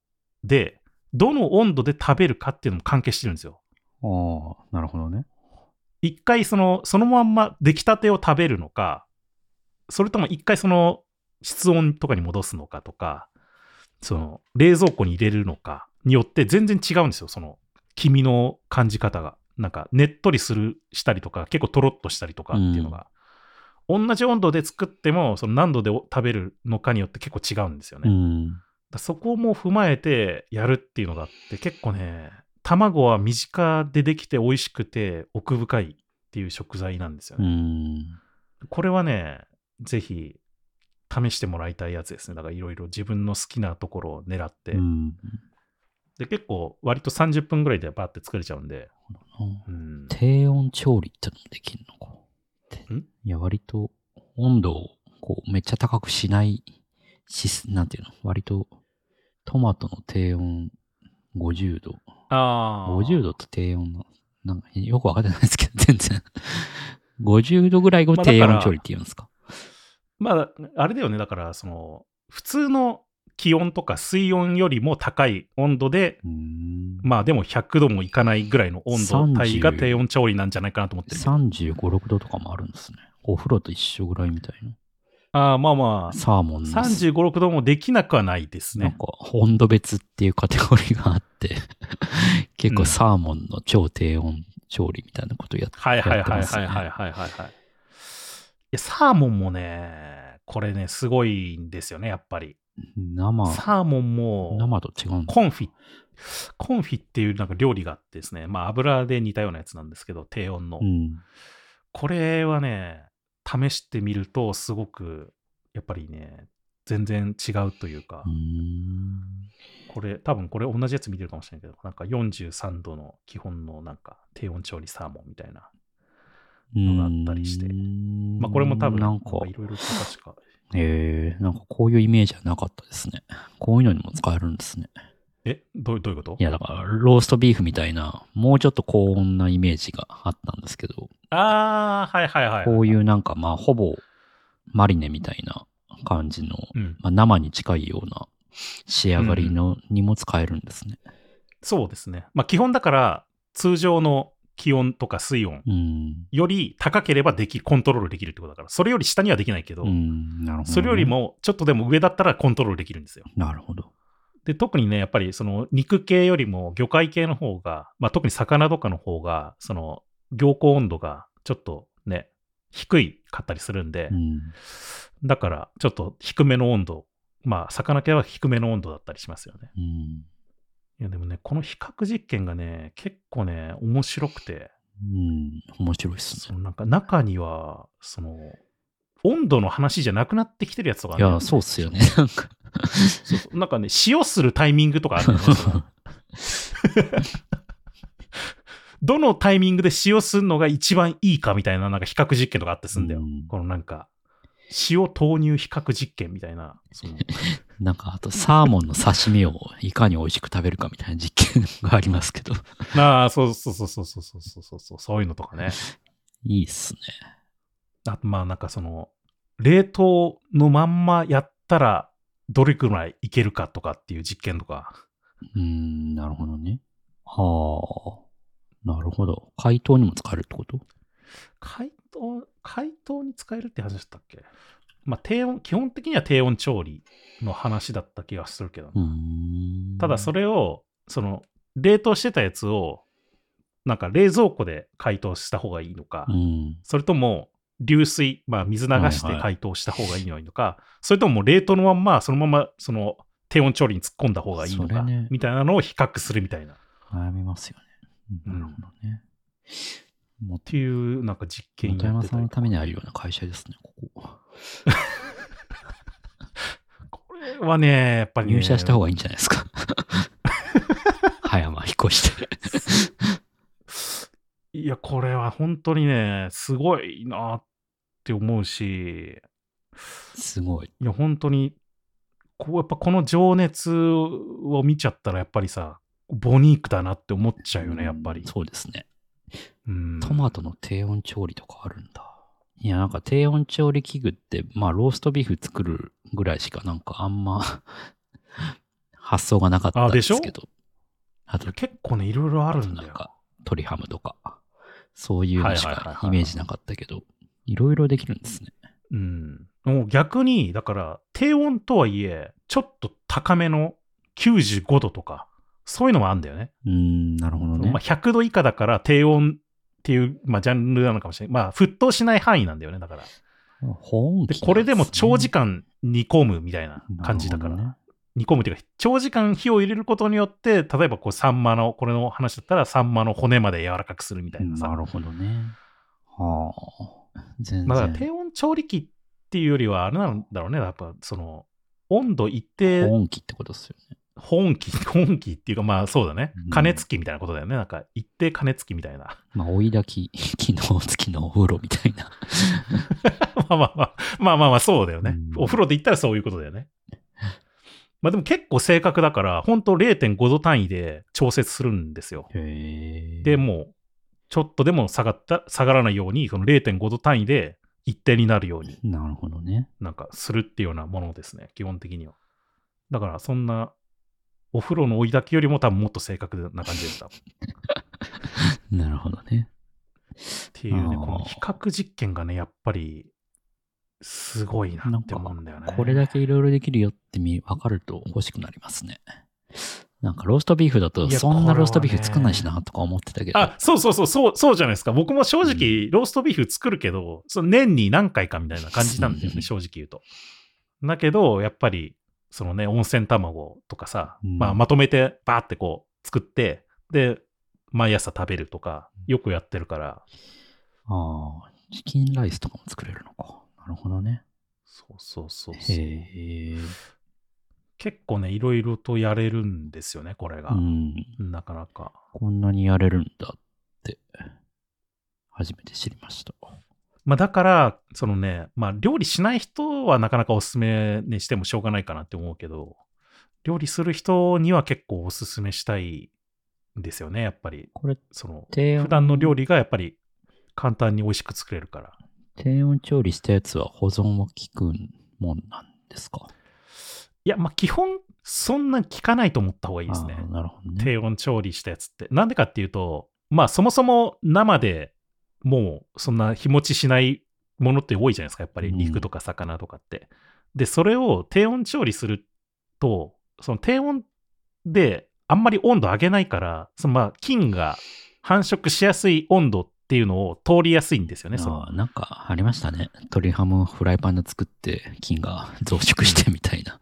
[SPEAKER 2] で、どの温度で食べるかっていうのも関係してるんですよ。
[SPEAKER 1] ああ、なるほどね。
[SPEAKER 2] 一回その、そのまんま出来たてを食べるのか、それとも一回その室温とかに戻すのかとか、その冷蔵庫に入れるのかによって全然違うんですよ、その黄身の感じ方が。なんかねっとりするしたりとか、結構とろっとしたりとかっていうのが。同じ温度で作っても、その何度で食べるのかによって結構違うんですよね。
[SPEAKER 1] うん。
[SPEAKER 2] そこも踏まえてやるっていうのがあって、結構ね、卵は身近でできて美味しくて奥深いっていう食材なんですよ
[SPEAKER 1] う
[SPEAKER 2] ね。
[SPEAKER 1] ん。
[SPEAKER 2] これはね、ぜひ試してもらいたいやつですね。だからいろいろ自分の好きなところを狙って。
[SPEAKER 1] うん。
[SPEAKER 2] で、結構割と30分ぐらいでバーって作れちゃうんで。うん。
[SPEAKER 1] 低温調理ってのもできるのか。
[SPEAKER 2] ん？
[SPEAKER 1] いや、割と温度をこうめっちゃ高くしないしす、なんていうの？割とトマトの低温50度。
[SPEAKER 2] ああ。
[SPEAKER 1] 50度と低温の、なんかよくわかってないですけど、全然。50度ぐらいを低温調理って言うんですか？
[SPEAKER 2] まあ、あれだよね。だから、その、普通の気温とか水温よりも高い温度で。まあでも100度もいかないぐらいの温度
[SPEAKER 1] 30
[SPEAKER 2] 帯が低温調理なんじゃないかなと思ってる。
[SPEAKER 1] 35、6度とかもあるんですね。お風呂と一緒ぐらいみたいな。
[SPEAKER 2] ああ、まあまあ、
[SPEAKER 1] サーモンの。
[SPEAKER 2] 35、6度もできなくはないですね。
[SPEAKER 1] なんか、温度別っていうカテゴリーがあって、結構
[SPEAKER 2] うん
[SPEAKER 1] サーモンの超低温調理みたいなことやって、
[SPEAKER 2] はいはいはいはいはいはいはいはい。いや、サーモンもね、これね、すごいんですよね、やっぱり。
[SPEAKER 1] 生、
[SPEAKER 2] サーモンも、
[SPEAKER 1] 生と違う。
[SPEAKER 2] コンフィ、コンフィっていうなんか料理があってですね、まあ油で煮たようなやつなんですけど、低温の。
[SPEAKER 1] うん。
[SPEAKER 2] これはね、試してみると、すごく、やっぱりね、全然違うというか。これ、多分これ同じやつ見てるかもしれないけど、なんか43度の基本のなんか低温調理サーモンみたいな。のがあったりしてまあこれも多分、
[SPEAKER 1] なんか、
[SPEAKER 2] いろいろと確か。
[SPEAKER 1] えー、なんかこういうイメージはなかったですね。こういうのにも使えるんですね。
[SPEAKER 2] え、どうどういうこと？
[SPEAKER 1] いや、だから、ローストビーフみたいな、もうちょっと高温なイメージがあったんですけど、
[SPEAKER 2] ああ、はいはいはい。
[SPEAKER 1] こういうなんか、まあ、ほぼマリネみたいな感じの、
[SPEAKER 2] うん。
[SPEAKER 1] まあ、生に近いような仕上がりのにも使えるんですね。
[SPEAKER 2] そうですね。まあ基本だから、通常の気温とか水温
[SPEAKER 1] うん。
[SPEAKER 2] より高ければでき、コントロールできるってことだから、それより下にはできないけど、
[SPEAKER 1] ど、ね。
[SPEAKER 2] それより。もちょっとでも上だったらコントロールできるんですよ。
[SPEAKER 1] なるほど。
[SPEAKER 2] で、特にね、やっぱりその肉系よりも魚介系の方が、まあ特に魚とかの方が、その凝固温度がちょっとね、低いかったりするんで
[SPEAKER 1] う、ん。
[SPEAKER 2] だからちょっと低めの温度、まあ魚系は低めの温度だったりしますよね。
[SPEAKER 1] うん。
[SPEAKER 2] いやでもね、この比較実験がね、結構ね、面白くて、
[SPEAKER 1] うん。面白いっすね。
[SPEAKER 2] そのなんか中には、その、温度の話じゃなくなってきてるやつとか
[SPEAKER 1] いや、そうっすよね。。なんか
[SPEAKER 2] そうそうなんかね、塩するタイミングとかあるんですよ。どのタイミングで使用するのが一番いいかみたいな、なんか比較実験とかあってすんだよ。このなんか、塩投入比較実験みたいな。
[SPEAKER 1] なんか、あと、サーモンの刺身をいかに美味しく食べるかみたいな実験がありますけど。
[SPEAKER 2] ああ、そうそうそうそうそうそうそう、そういうのとかね。
[SPEAKER 1] いいっすね。
[SPEAKER 2] あまあ、なんかその、冷凍のまんまやったら、どれくらいいけるかとかっていう実験とか。
[SPEAKER 1] うーん、なるほどね。はあ。なるほど。解凍にも使えるってこと？
[SPEAKER 2] 解凍、解凍に使えるって話だったっけ？まあ低温、基本的には低温調理の話だった気がするけど、
[SPEAKER 1] うーん。
[SPEAKER 2] ただそれを、その、冷凍してたやつを、なんか冷蔵庫で解凍した方がいいのか、
[SPEAKER 1] うん。
[SPEAKER 2] それとも流水、まあ水流して
[SPEAKER 1] はいはい
[SPEAKER 2] 解凍した方がいいのか、それとももう冷凍のまんま、そのまま、その、低温調理に突っ込んだ方がいいのか、
[SPEAKER 1] ね
[SPEAKER 2] みたいなのを比較するみたいな。っ
[SPEAKER 1] 悩みますよね。
[SPEAKER 2] うん
[SPEAKER 1] なるほどね。も
[SPEAKER 2] ていう、なんか実験
[SPEAKER 1] 本
[SPEAKER 2] やってたり
[SPEAKER 1] 山さんのためにあるような会社ですね、ここ。
[SPEAKER 2] これはね、やっぱり、ね、
[SPEAKER 1] 入社した方がいいんじゃないですか。葉山引っ越して。
[SPEAKER 2] いや、これは本当にね、すごいなって思うし、
[SPEAKER 1] すごい。
[SPEAKER 2] いや、本当に、こうやっぱこの情熱を見ちゃったら、やっぱりさ、ボニークだなって思っちゃうよね、やっぱり。
[SPEAKER 1] そうですね。
[SPEAKER 2] うん
[SPEAKER 1] トマトの低温調理とかあるんだ。いや、なんか低温調理器具って、まあ、ローストビーフ作るぐらいしか、なんかあんま 発想がなかったんですけど。あと、
[SPEAKER 2] 結構ね、いろいろあるんだよ。
[SPEAKER 1] なんか、鶏ハムとか、そういうのしか
[SPEAKER 2] はいはいはいはい
[SPEAKER 1] イメージなかったけど、いろいろできるんですね。
[SPEAKER 2] うん。もう逆に、だから、低温とはいえ、ちょっと高めの95度とか、そういうのもあるんだよね。
[SPEAKER 1] うーん、なるほどね。
[SPEAKER 2] まあ、100度以下だから低温っていう、まあ、ジャンルなのかもしれない。まあ、沸騰しない範囲なんだよね、だから。で、これでも長時
[SPEAKER 1] 間
[SPEAKER 2] 間煮込むみたいな感じだから。煮込むっていうか、長時間火を入れることによって、例えばこう、サンマの、これの話だったら、サンマの骨まで柔らかくするみたいなさ。
[SPEAKER 1] なるほどね。はあ。全然。
[SPEAKER 2] まあ、低温調理器っていうよりは、あれなんだろうね、やっぱ、その、温度一定、
[SPEAKER 1] 保温器ってことですよね。
[SPEAKER 2] 保温器、保温器っていうか、まあそうだね
[SPEAKER 1] うん。
[SPEAKER 2] 加熱器みたいなことだよね。なんか、一定加熱器みたいな。
[SPEAKER 1] まあ、追い炊き、機能付きのお風呂みたいな。
[SPEAKER 2] まあまあまあ、まあまあまあ、そうだよね。
[SPEAKER 1] うん
[SPEAKER 2] お風呂で言ったらそういうことだよね。まあでも結構正確だから、本当0.5度単位で調節するんですよ。で、もう、ちょっとでも下がった、下がらないように、この0.5度単位で一定になるように、
[SPEAKER 1] なるほどね。
[SPEAKER 2] なんかするっていうようなものですね、基本的には。だから、そんな、お風呂の追い炊きよりも多分もっと正確な感じでした。っ
[SPEAKER 1] なるほどね。
[SPEAKER 2] ていうね、この比較実験がね、やっぱり、すごいなって思うんだよね。
[SPEAKER 1] これだけいろいろできるよってみ分かると欲しくなりますね。なんかローストビーフだとそんなローストビーフ作んないしなとか思ってたけど。
[SPEAKER 2] あ、そうそうそう、そう、そうじゃないですか。僕も正直、ローストビーフ作るけど、その年に何回かみたいな感じなんだよ
[SPEAKER 1] うん
[SPEAKER 2] ね、正直言うと。だけど、やっぱり、そのね、温泉卵とかさ、
[SPEAKER 1] うん
[SPEAKER 2] まあ、まとめてバーってこう、作って、で、毎朝食べるとか、よくやってるから、
[SPEAKER 1] ああ、チキンライスとかも作れるのか。なるほどね。
[SPEAKER 2] そうそうそうそう。
[SPEAKER 1] へえ。
[SPEAKER 2] 結構ね、いろいろとやれるんですよね、これが。
[SPEAKER 1] うん。
[SPEAKER 2] なかなか。
[SPEAKER 1] こんなにやれるんだって、初めて知りました。
[SPEAKER 2] まあ、だから、そのね、まあ、料理しない人はなかなかおすすめにしてもしょうがないかなって思うけど、料理する人には結構おすすめしたいんですよね、やっぱり。
[SPEAKER 1] これ、
[SPEAKER 2] その、普段の料理がやっぱり簡単に美味しく作れるから。
[SPEAKER 1] 低温調理したやつは保存は効くもんなんですか？
[SPEAKER 2] いや、まあ基本、そんな効かないと思った方がいいですね
[SPEAKER 1] なるほどね。
[SPEAKER 2] 低温調理したやつって。なんでかっていうと、まあそもそも生でもうそんな日持ちしないものって多いじゃないですか、やっぱり
[SPEAKER 1] うん
[SPEAKER 2] 肉とか魚とかって。で、それを低温調理すると、その低温であんまり温度上げないから、そのまあ菌が繁殖しやすい温度っていうのを通りやすいんですよね、その。
[SPEAKER 1] あーなんかありましたね。鶏ハムをフライパンで作って菌が増殖してみたいな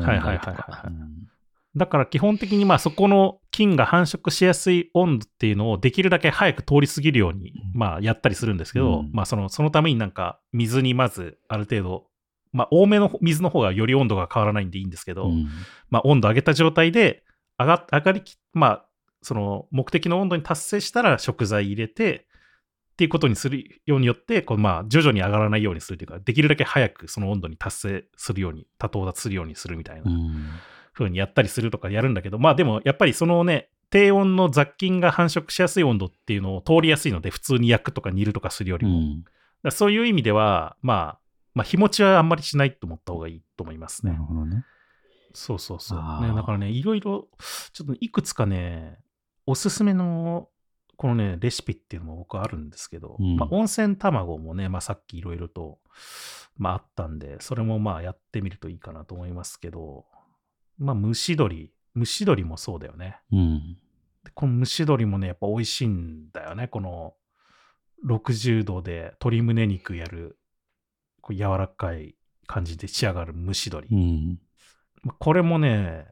[SPEAKER 2] はいはいはい
[SPEAKER 1] か
[SPEAKER 2] はい。
[SPEAKER 1] うん
[SPEAKER 2] だから基本的にまあそこの菌が繁殖しやすい温度っていうのをできるだけ早く通り過ぎるように
[SPEAKER 1] うん。
[SPEAKER 2] まあやったりするんですけど、
[SPEAKER 1] うん。
[SPEAKER 2] まあそのそのためになんか水にまずある程度、まあ多めの水の方がより温度が変わらないんでいいんですけど、
[SPEAKER 1] うん。
[SPEAKER 2] まあ温度上げた状態で上が上がりき、まあその目的の温度に達成したら食材入れて、っていうことにするようによって、こうまあ徐々に上がらないようにするというか、できるだけ早くその温度に達成するように、多到達するようにするみたいな
[SPEAKER 1] うん
[SPEAKER 2] 風にやったりするとかやるんだけど、まあでもやっぱりそのね、低温の雑菌が繁殖しやすい温度っていうのを通りやすいので、普通に焼くとか煮るとかするよりも。
[SPEAKER 1] うん
[SPEAKER 2] らそういう意味では、まあ、まあ日持ちはあんまりしないと思った方がいいと思いますね
[SPEAKER 1] なる。ほどね。
[SPEAKER 2] そうそうそう。ね、だからね、いろいろ、ちょっといくつかね、おすすめの、このね、レシピっていうのも僕あるんですけど、
[SPEAKER 1] うん
[SPEAKER 2] まあ、温泉卵もね、まあ、さっきいろいろと、まあ、あったんで、それもまあ、やってみるといいかなと思いますけど、まあ、蒸し鶏、蒸し鶏もそうだよね。
[SPEAKER 1] うん。
[SPEAKER 2] でこの蒸し鶏もね、やっぱ美味しいんだよね。この60度で鶏胸肉やる、こう柔らかい感じで仕上がる蒸し鶏。
[SPEAKER 1] うん。
[SPEAKER 2] まあこれもね、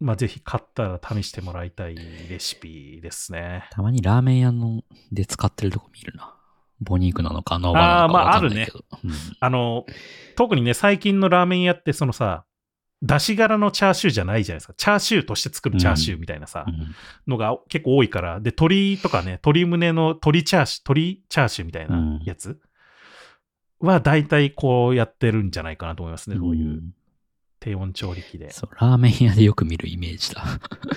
[SPEAKER 2] まあ、ぜひ買ったら試してもらいたいレシピですね。
[SPEAKER 1] たまにラーメン屋ので使ってるとこ見るな。母肉なのかノーバなのか
[SPEAKER 2] あーまあ
[SPEAKER 1] わかんないけど。うん
[SPEAKER 2] あの、特にね、最近のラーメン屋って、そのさ、出し柄のチャーシューじゃないじゃないですか。チャーシューとして作るチャーシューみたいなさ、
[SPEAKER 1] うん
[SPEAKER 2] のが結構多いから、で、鶏とかね、鶏胸の鶏チャーシュー、鶏チャーシューみたいなやつは、大体こうやってるんじゃないかなと思いますね。そういう低温調理器で。
[SPEAKER 1] そう、ラーメン屋でよく見るイメージだ。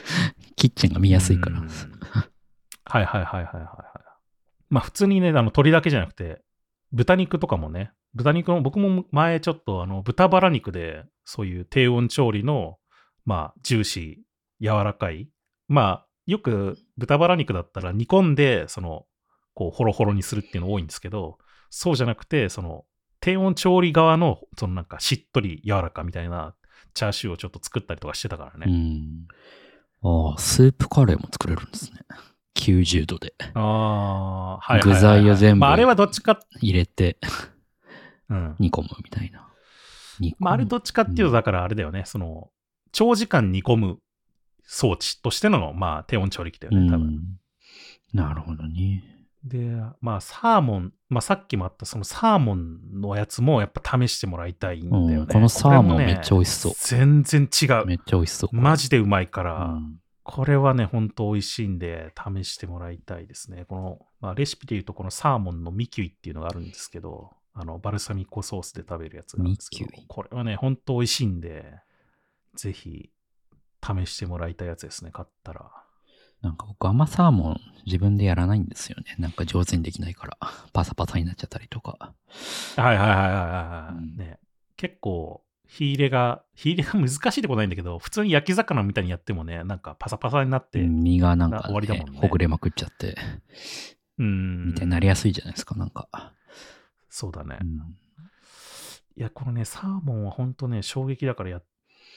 [SPEAKER 1] キッチンが見やすいから
[SPEAKER 2] うん。はいはいはいはいはいはい。まあ普通にね、あの鶏だけじゃなくて、豚肉とかもね、豚肉も僕も前ちょっとあの豚バラ肉でそういう低温調理のまあジューシー、柔らかい。まあよく豚バラ肉だったら煮込んでそのこうホロホロにするっていうの多いんですけど、そうじゃなくてその低温調理側のそのなんかしっとり柔らかみたいなチャーシューをちょっと作ったりとかしてたから
[SPEAKER 1] う
[SPEAKER 2] ね。
[SPEAKER 1] ん。ああ、スープカレーも作れるんですね。90度で
[SPEAKER 2] ああ、はいはい。
[SPEAKER 1] 具材を全部
[SPEAKER 2] まあ、あれはどっちか、
[SPEAKER 1] 入れて
[SPEAKER 2] うん。
[SPEAKER 1] 煮込むみたいな。
[SPEAKER 2] まあ、あれどっちかっていうと、
[SPEAKER 1] うん
[SPEAKER 2] だからあれだよね、その、長時間煮込む装置としての、まあ、低温調理器だよね、多分。
[SPEAKER 1] うんなるほどね。
[SPEAKER 2] で、まあ、サーモン、まあ、さっきもあった、そのサーモンのやつもやっぱ試してもらいたいんだよね。
[SPEAKER 1] うんこのサーモン
[SPEAKER 2] ね
[SPEAKER 1] めっちゃ美味しそう
[SPEAKER 2] 全然違う。
[SPEAKER 1] めっちゃ美味しそう。
[SPEAKER 2] マジでうまいから、
[SPEAKER 1] うん
[SPEAKER 2] これはね、ほんと美味しいんで、試してもらいたいですね。この、まあ、レシピで言うと、このサーモンのミキュイっていうのがあるんですけど、あの、バルサミコソースで食べるやつがあるんですけど
[SPEAKER 1] ミキュイ、
[SPEAKER 2] これはね、ほんと美味しいんで、ぜひ、試してもらいたいやつですね、買ったら。
[SPEAKER 1] なんか僕あんまサーモン自分でやらないんですよね。なんか上手にできないから。パサパサになっちゃったりとか。
[SPEAKER 2] はいはいはいはいはいはい、
[SPEAKER 1] うん
[SPEAKER 2] ね。結構、火入れが、火入れが難しいってことないんだけど、普通に焼き魚みたいにやってもね、なんかパサパサになって、うん、
[SPEAKER 1] 身がなんか、
[SPEAKER 2] 終わりだもんね
[SPEAKER 1] ほぐれまくっちゃって、みたいになりやすいじゃないですか、なんか。
[SPEAKER 2] そうだね。
[SPEAKER 1] うん
[SPEAKER 2] いや、このね、サーモンは本当ね、衝撃だからやっ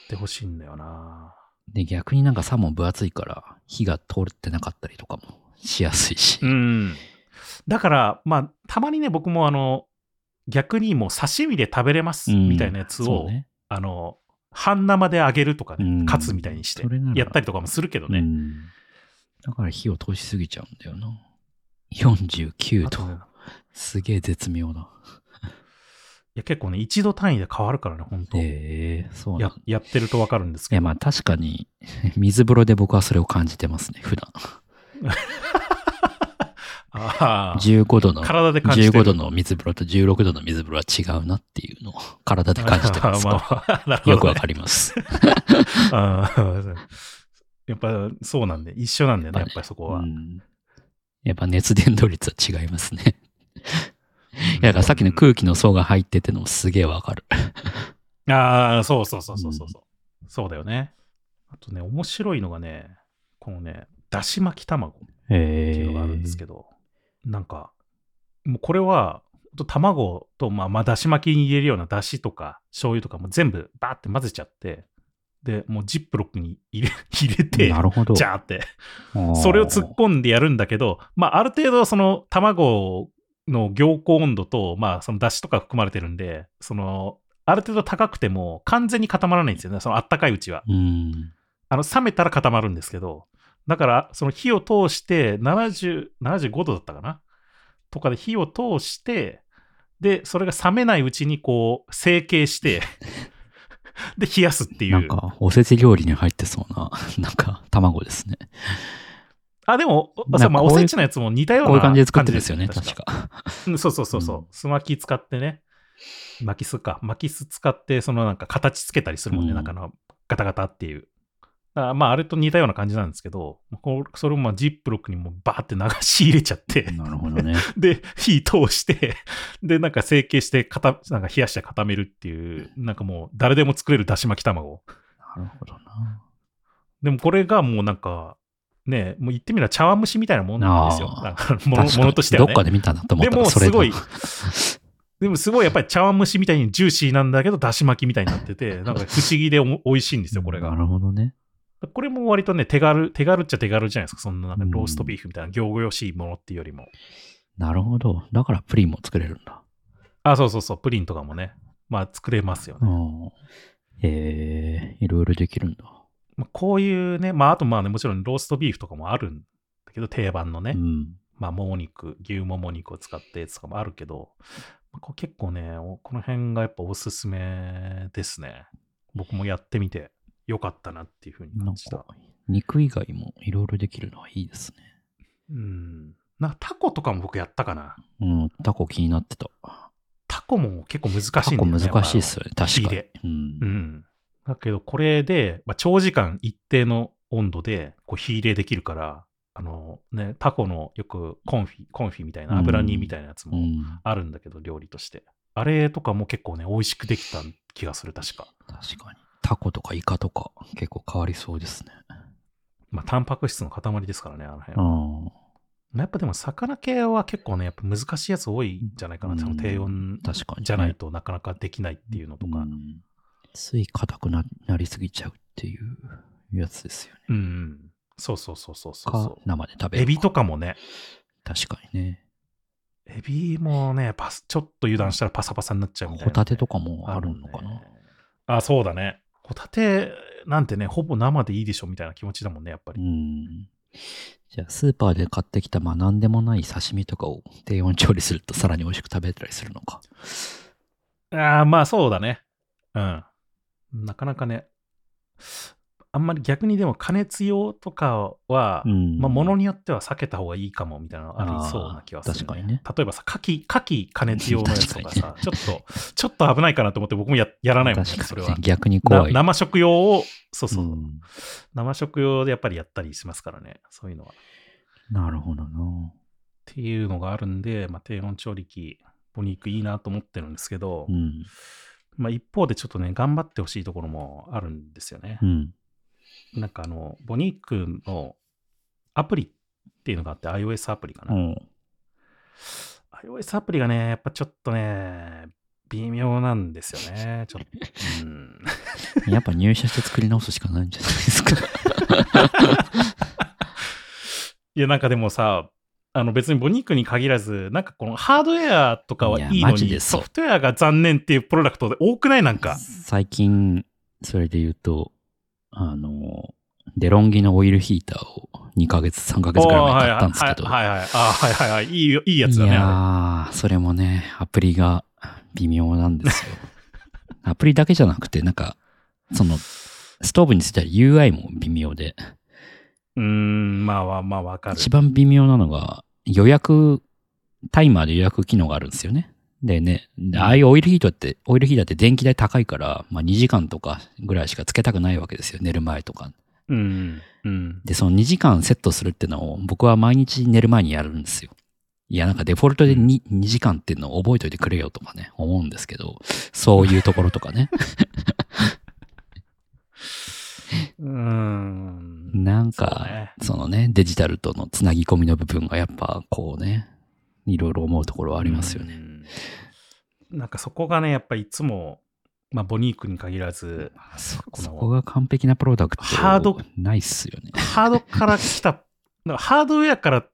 [SPEAKER 2] てほしいんだよな。
[SPEAKER 1] で、逆になんかサーモン分厚いから、火が通ってなかったりとかもしやすいし。
[SPEAKER 2] うん。だから、まあ、たまにね、僕もあの、逆にもう刺身で食べれます
[SPEAKER 1] うん
[SPEAKER 2] みたいなやつを、
[SPEAKER 1] そうね。
[SPEAKER 2] あの、半生で揚げるとかね、
[SPEAKER 1] うん
[SPEAKER 2] カツみたいにしてやったりとかもするけどね。
[SPEAKER 1] うんだから火を通しすぎちゃうんだよな。49度。すげえ絶妙な。
[SPEAKER 2] いや結構ね、一度単位で変わるからね、本当、
[SPEAKER 1] ええそう
[SPEAKER 2] や
[SPEAKER 1] だ。
[SPEAKER 2] やってるとわかるんです
[SPEAKER 1] いや、
[SPEAKER 2] けど。
[SPEAKER 1] まあ確かに、水風呂で僕はそれを感じてますね、普段。
[SPEAKER 2] ああ。
[SPEAKER 1] 15度の、
[SPEAKER 2] 体で感じてる。
[SPEAKER 1] 15度の水風呂と16度の水風呂は違うなっていうのを体で感じてます。
[SPEAKER 2] まあね
[SPEAKER 1] よくわかります。
[SPEAKER 2] やっぱそうなんで、一緒なんだよね、やっぱりそこは。
[SPEAKER 1] うんやっぱ熱伝導率は違いますね。いやだからさっきの空気の層が入っててのもすげえわかる。
[SPEAKER 2] ああ、そうそうそうそうそう。うそうだよね。あとね、面白いのがね、このね、だし巻き卵っ
[SPEAKER 1] へ
[SPEAKER 2] ていうのがあるんですけど、なんか、もうこれは、卵と、まあ、まあ、だし巻きに入れるようなだしとか、醤油とかも全部バーって混ぜちゃって、で、もうジップロックに入れ 入れて、
[SPEAKER 1] なるほど。
[SPEAKER 2] ジャーって、それを突っ込んでやるんだけど、まあ、ある程度、その卵の凝固温度と、まあ、その出汁とか含まれてるんで、その、ある程度高くても完全に固まらないんですよね。そのあったかいうちは。
[SPEAKER 1] うん。
[SPEAKER 2] あの、冷めたら固まるんですけど、だから、その火を通して、70、75度だったかな？とかで火を通して、で、それが冷めないうちにこう、成形して、で、冷やすっていう。
[SPEAKER 1] なんか、おせち料理に入ってそうな、なんか、卵ですね。
[SPEAKER 2] あ、でも、おせちのやつも似たような
[SPEAKER 1] こういう感じで作ってるんですよね、確か。
[SPEAKER 2] うんそうそうそうそう。
[SPEAKER 1] うん
[SPEAKER 2] すまき使ってね。巻きすか。巻きす使って、そのなんか形つけたりするもんね。
[SPEAKER 1] うん
[SPEAKER 2] なんかあの、ガタガタっていう。だからまあ、あれと似たような感じなんですけど、それをまあジップロックにもバーって流し入れちゃって、
[SPEAKER 1] なるほどね。
[SPEAKER 2] で、火通して、で、なんか成形して、固なんか冷やして固めるっていう、なんかもう誰でも作れるだし巻き卵。
[SPEAKER 1] なるほどな。
[SPEAKER 2] でもこれがもうなんか、ね、もう言ってみれば茶碗蒸しみたいなもんなんですよ。ものものとしてはね。
[SPEAKER 1] どっかで見たなと思
[SPEAKER 2] で
[SPEAKER 1] ったらそれだ
[SPEAKER 2] もすごい、でもすごいやっぱり茶碗蒸しみたいにジューシーなんだけど、だし巻きみたいになってて、なんか不思議で美味しいんですよ、これ
[SPEAKER 1] な
[SPEAKER 2] が。
[SPEAKER 1] るほどね。
[SPEAKER 2] これも割とね、手軽、手軽っちゃ手軽じゃないですか。そんななんかローストビーフみたいな行々しいものっていうよりも。
[SPEAKER 1] なるほど。だからプリンも作れるんだ。
[SPEAKER 2] あ、そうそうそう、プリンとかもね、まあ作れますよね。
[SPEAKER 1] うん。へえ、いろいろできるんだ。
[SPEAKER 2] まあ、こういうね、まああとまあね、もちろんローストビーフとかもあるんだけど、定番のね、
[SPEAKER 1] うん。
[SPEAKER 2] まあもも肉、牛もも肉を使ったやつとかもあるけど、まあ結構ね、おこの辺がやっぱおすすめですね。僕もやってみてよかったなっていうふうに感じた
[SPEAKER 1] か。、肉以外もいろいろできるのはいいですね。
[SPEAKER 2] うん。なタコとかも僕やったかな。
[SPEAKER 1] うん、タコ気になってた。
[SPEAKER 2] タコも結構難しいん
[SPEAKER 1] タコ
[SPEAKER 2] だよね。
[SPEAKER 1] 難しいっすよね、確かに。うん
[SPEAKER 2] う。ん。だけど、これで、まあ、長時間一定の温度でこう火入れできるから、あのね、タコのよくコンフィ、コンフィみたいな油煮みたいなやつも
[SPEAKER 1] うん。
[SPEAKER 2] あるんだけど、料理として。あれとかも結構ね、美味しくできた気がする、確か。
[SPEAKER 1] 確かに。タコとかイカとか結構変わりそうですね。
[SPEAKER 2] まあ、タンパク質の塊ですからね、あの辺
[SPEAKER 1] う
[SPEAKER 2] は。
[SPEAKER 1] ん。
[SPEAKER 2] やっぱでも、魚系は結構ね、やっぱ難しいやつ多いんじゃないかな、
[SPEAKER 1] うん
[SPEAKER 2] その低温じゃないとなかなかできないっていうのとか。
[SPEAKER 1] うんつい硬くななりすぎちゃうっていうやつですよね。
[SPEAKER 2] うん、うん。そうそうそうそうそう
[SPEAKER 1] 生で食べる
[SPEAKER 2] う。エビとかもね、
[SPEAKER 1] 確かにね。
[SPEAKER 2] エビもね、パスちょっと油断したらパサパサになっちゃうみたいな、
[SPEAKER 1] ホタテとかもあるのかな。
[SPEAKER 2] ねあ、そうだね。ホタテなんてね、ほぼ生でいいでしょみたいな気持ちだもんね、やっぱ
[SPEAKER 1] う
[SPEAKER 2] り。
[SPEAKER 1] ん。じゃあ、スーパーで買ってきた、まあ、なんでもない刺身とかを低温調理するとさらに美味しく食べたりするのか。
[SPEAKER 2] ああ、まあそうだね。うん。なかなかね、あんまり逆にでも加熱用とかは、
[SPEAKER 1] うん
[SPEAKER 2] まあ、ものによっては避けた方がいいかもみたいなのありそうな気はする、
[SPEAKER 1] あー確かにね
[SPEAKER 2] 例えばさ、牡蠣、牡蠣加熱用のやつとか
[SPEAKER 1] 確
[SPEAKER 2] さ、ちょっと、ちょっと危ないかなと思って僕もややらないもんね、それは。
[SPEAKER 1] 逆に怖い。
[SPEAKER 2] な生食用を、そうそう、
[SPEAKER 1] うん
[SPEAKER 2] 生食用でやっぱりやったりしますからね、そういうのは。っ
[SPEAKER 1] なるほどな。
[SPEAKER 2] ていうのがあるんで、まあ、低温調理器、お肉いいなと思ってるんですけど、
[SPEAKER 1] うん。
[SPEAKER 2] まあ、一方でちょっとね、頑張ってほしいところもあるんですよね
[SPEAKER 1] う。ん。
[SPEAKER 2] なんかあの、ボニークのアプリっていうのがあって、iOS アプリかな。
[SPEAKER 1] うん。
[SPEAKER 2] iOS アプリがね、やっぱちょっとね、微妙なんですよね。ちょっと。うん、
[SPEAKER 1] やっぱ入社して作り直すしかないんじゃないですか。
[SPEAKER 2] いや、なんかでもさ、あの別にボニークに限らず、なんかこのハードウェアとかはいい
[SPEAKER 1] いや
[SPEAKER 2] のに、ソフトウェアが残念っていうプロダクトで多くない？なんか。
[SPEAKER 1] 最近、それで言うと、あの、デロンギのオイルヒーターを2ヶ月、3ヶ月ぐらい前に買ったんですけど。
[SPEAKER 2] はいはいはいはい。あはいはいはい。いいよいいやつだ
[SPEAKER 1] い
[SPEAKER 2] ね。
[SPEAKER 1] やー、それもね、アプリが微妙なんですよ。アプリだけじゃなくて、なんか、その、ストーブについては UI も微妙で、
[SPEAKER 2] うーん、まあまあまあわかる。
[SPEAKER 1] 一番微妙なのが、予約、タイマーで予約機能があるんですよね。でね、でああいうオイルヒートって、オイルヒーターって電気代高いから、まあ2時間とかぐらいしかつけたくないわけですよ。寝る前とか。
[SPEAKER 2] うん。うん。
[SPEAKER 1] で、その2時間セットするっていうのを僕は毎日寝る前にやるんですよ。いや、なんかデフォルトで 2, 2時間っていうのを覚えておいてくれよとかね、思うんですけど、そういうところとかね。
[SPEAKER 2] うん。
[SPEAKER 1] なんか、
[SPEAKER 2] ね
[SPEAKER 1] そのね、デジタルとのつなぎ込みの部分がやっぱこうね、いろいろ思うところはありますよね。
[SPEAKER 2] うんなんかそこがね、やっぱりいつも、まあ、ボニークに限らず、
[SPEAKER 1] そ
[SPEAKER 2] こ
[SPEAKER 1] が完璧なプロダクト
[SPEAKER 2] ハード
[SPEAKER 1] ないっすよね。
[SPEAKER 2] ハードから来た、ハードウェアから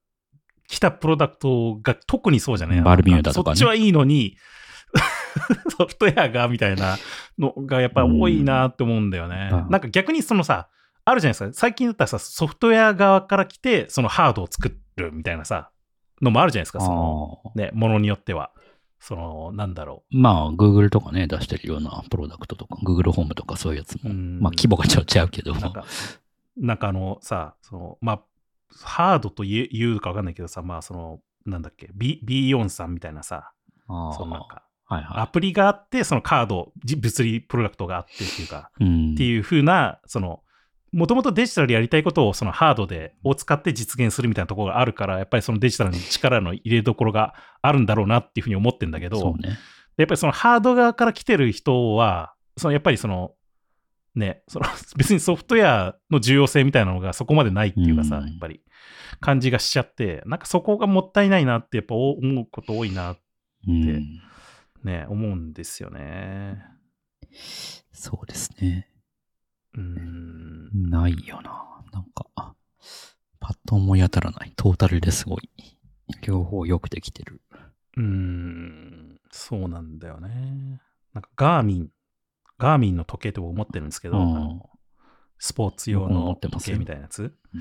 [SPEAKER 2] 来たプロダクトが特にそうじゃない？
[SPEAKER 1] バルミューダとかね
[SPEAKER 2] そっちはいいのに、ソフトウェアがみたいなのがやっぱり多いなって思うんだよね。
[SPEAKER 1] うん
[SPEAKER 2] なんか逆にそのさ、あるじゃないですか。最近だったらさ、ソフトウェア側から来て、そのハードを作るみたいなさ、のもあるじゃないですか。その、ね、ものによっては。その、なんだろ
[SPEAKER 1] まあ、Google とかね、出してるようなプロダクトとか、Google ホームとかそういうやつ
[SPEAKER 2] う。
[SPEAKER 1] も、
[SPEAKER 2] うん
[SPEAKER 1] まあ規模がちょっと違うけど、
[SPEAKER 2] なんか、なんかあのさ、その、まあ、ハードと言うかわかんないけどさ、まあその、なんだっけ、B、B4 さんみたいなさ、そのなんか、
[SPEAKER 1] はいは
[SPEAKER 2] アプリがあって、そのカード、じ物理プロダクトがあってっていうか、
[SPEAKER 1] い。うん。
[SPEAKER 2] っていう風な、その、もともとデジタルでやりたいことをそのハードで、を使って実現するみたいなところがあるから、やっぱりそのデジタルに力の入れどころがあるんだろうなっていうふうに思ってんだけど、
[SPEAKER 1] そうね。
[SPEAKER 2] やっぱりそのハード側から来てる人は、そのやっぱりその、ね、その 別にソフトウェアの重要性みたいなのがそこまでないっていうかさ、
[SPEAKER 1] うん
[SPEAKER 2] やっぱり感じがしちゃって、なんかそこがもったいないなってやっぱ思うこと多いな、
[SPEAKER 1] うん。
[SPEAKER 2] ね、思うんですよね。
[SPEAKER 1] そうですね。
[SPEAKER 2] うーん。
[SPEAKER 1] ないよな。なんか、パッと思い当たらない。トータルですごい。両方よくできてる。
[SPEAKER 2] うーん、そうなんだよね。なんかガーミン、ガーミンの時計って僕思ってるんですけど、スポーツ用の時計みたいなやつ。
[SPEAKER 1] うん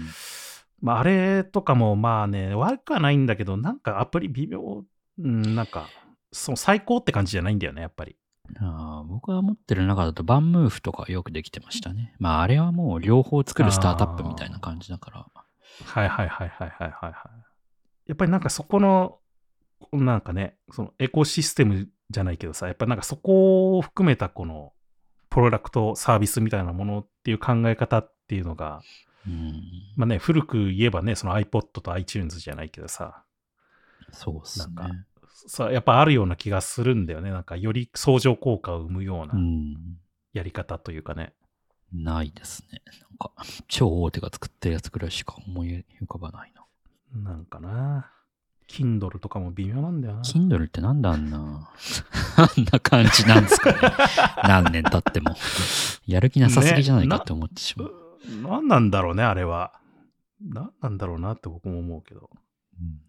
[SPEAKER 2] まあ、あれとかもまあね、悪くはないんだけど、なんかアプリ微妙、うん、なんか、その最高って感じじゃないんだよね、やっぱり。
[SPEAKER 1] あー僕が持ってる中だとバンムーフとかよくできてましたね。まああれはもう両方作るスタートアップみたいな感じだから。
[SPEAKER 2] はいはいはいはいはいはいはい。やっぱりなんかそこの、なんかね、そのエコシステムじゃないけどさ、やっぱなんかそこを含めたこの、プロダクトサービスみたいなものっていう考え方っていうのが、
[SPEAKER 1] うん。
[SPEAKER 2] まあね、古く言えばね、その iPod と iTunes じゃないけどさ、
[SPEAKER 1] そうっすね。
[SPEAKER 2] なんかさやっぱあるような気がするんだよね。なんかより相乗効果を生むよう
[SPEAKER 1] う。
[SPEAKER 2] なんやり方というかね。
[SPEAKER 1] ないですね。なんか、超大手が作ってるやつくらいしか思い浮かばないな。
[SPEAKER 2] なんかな。Kindle とかも微妙なんだよな。
[SPEAKER 1] Kindle ってなんであんな、あんな感じなんですかね。何年経っても。やる気なさすぎじゃないかって思ってしまう。
[SPEAKER 2] う何なんだろうね、あれは。何なんだろうなって僕も思うけど。
[SPEAKER 1] うん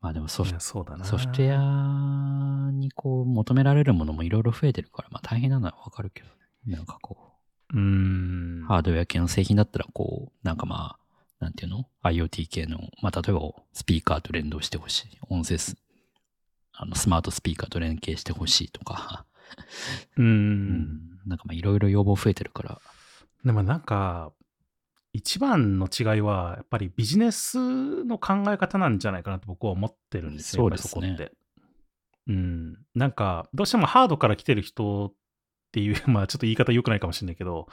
[SPEAKER 1] まあでもソフ
[SPEAKER 2] そうだな。
[SPEAKER 1] ソフトウェアにこう求められるものもいろいろ増えてるから、まあ大変なのはわかるけどね。なんかこ
[SPEAKER 2] うーん
[SPEAKER 1] う、。ハードウェア系の製品だったらこう、なんかまあ、なんていうの ?IoT 系の、まあ例えばスピーカーと連動してほしい。音声ス、あのスマートスピーカーと連携してほしいとか。
[SPEAKER 2] う
[SPEAKER 1] んなんかまあいろいろ要望増えてるから、
[SPEAKER 2] でもなんか、一番の違いは、やっぱりビジネスの考え方なんじゃないかなと僕は思ってるんですよ。
[SPEAKER 1] そうですね
[SPEAKER 2] そこって。うん。なんか、どうしてもハードから来てる人っていう、まあちょっと言い方良くないかもしれないけど、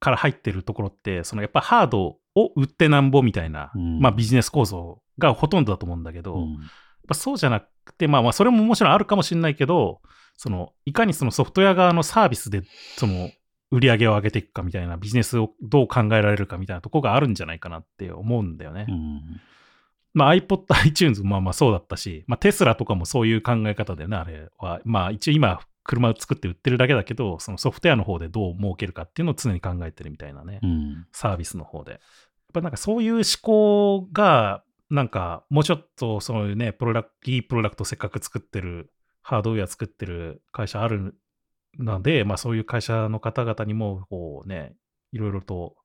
[SPEAKER 2] から入ってるところって、そのやっぱハードを売ってなんぼみたいな、
[SPEAKER 1] うん
[SPEAKER 2] まあビジネス構造がほとんどだと思うんだけど、
[SPEAKER 1] うん
[SPEAKER 2] やっぱそうじゃなくて、まあまあ、それももちろんあるかもしれないけど、その、いかにそのソフトウェア側のサービスで、その、売り上げを上げていくかみたいなビジネスをどう考えられるかみたいなところがあるんじゃないかなって思うんだよね。
[SPEAKER 1] うん
[SPEAKER 2] まあ iPod、iTunes もまあまあそうだったし、まあテスラとかもそういう考え方だよね、あれは。まあ一応今、車を作って売ってるだけだけど、そのソフトウェアの方でどう儲けるかっていうのを常に考えてるみたいなね。
[SPEAKER 1] うん
[SPEAKER 2] サービスの方で。やっぱなんかそういう思考が、なんかもうちょっとそういうね、プロダクト、いいプロダクトせっかく作ってる、ハードウェア作ってる会社あるので、まあそういう会社の方々にも、こうね、いろいろと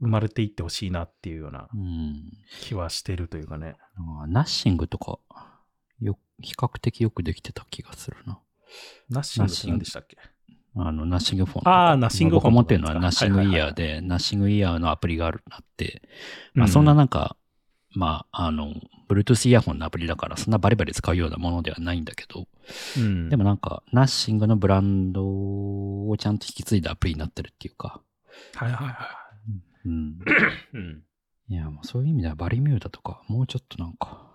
[SPEAKER 2] 生まれていってほしいなっていうような
[SPEAKER 1] うん。
[SPEAKER 2] 気はしてるというかね。
[SPEAKER 1] あーナッシングとか、よ、比較的よくできてた気がするな。
[SPEAKER 2] ナッシングって何でしたっけ？
[SPEAKER 1] あの、ナッシングフォン。
[SPEAKER 2] あーナッシングフォン
[SPEAKER 1] 僕持ってるのはナッシングイヤー
[SPEAKER 2] はいはいはい
[SPEAKER 1] で、ナッシングイヤーのアプリがあるあって、まあ
[SPEAKER 2] うん。
[SPEAKER 1] そんななんか、まあ、あの、Bluetooth イヤホンのアプリだから、そんなバリバリ使うようなものではないんだけど、
[SPEAKER 2] うん。
[SPEAKER 1] でもなんか、ナッシングのブランドをちゃんと引き継いだアプリになってるっていうか、
[SPEAKER 2] はいはいは
[SPEAKER 1] うん。
[SPEAKER 2] い。うん。
[SPEAKER 1] いや、もうそういう意味ではバリミューダとか、もうちょっとなんか、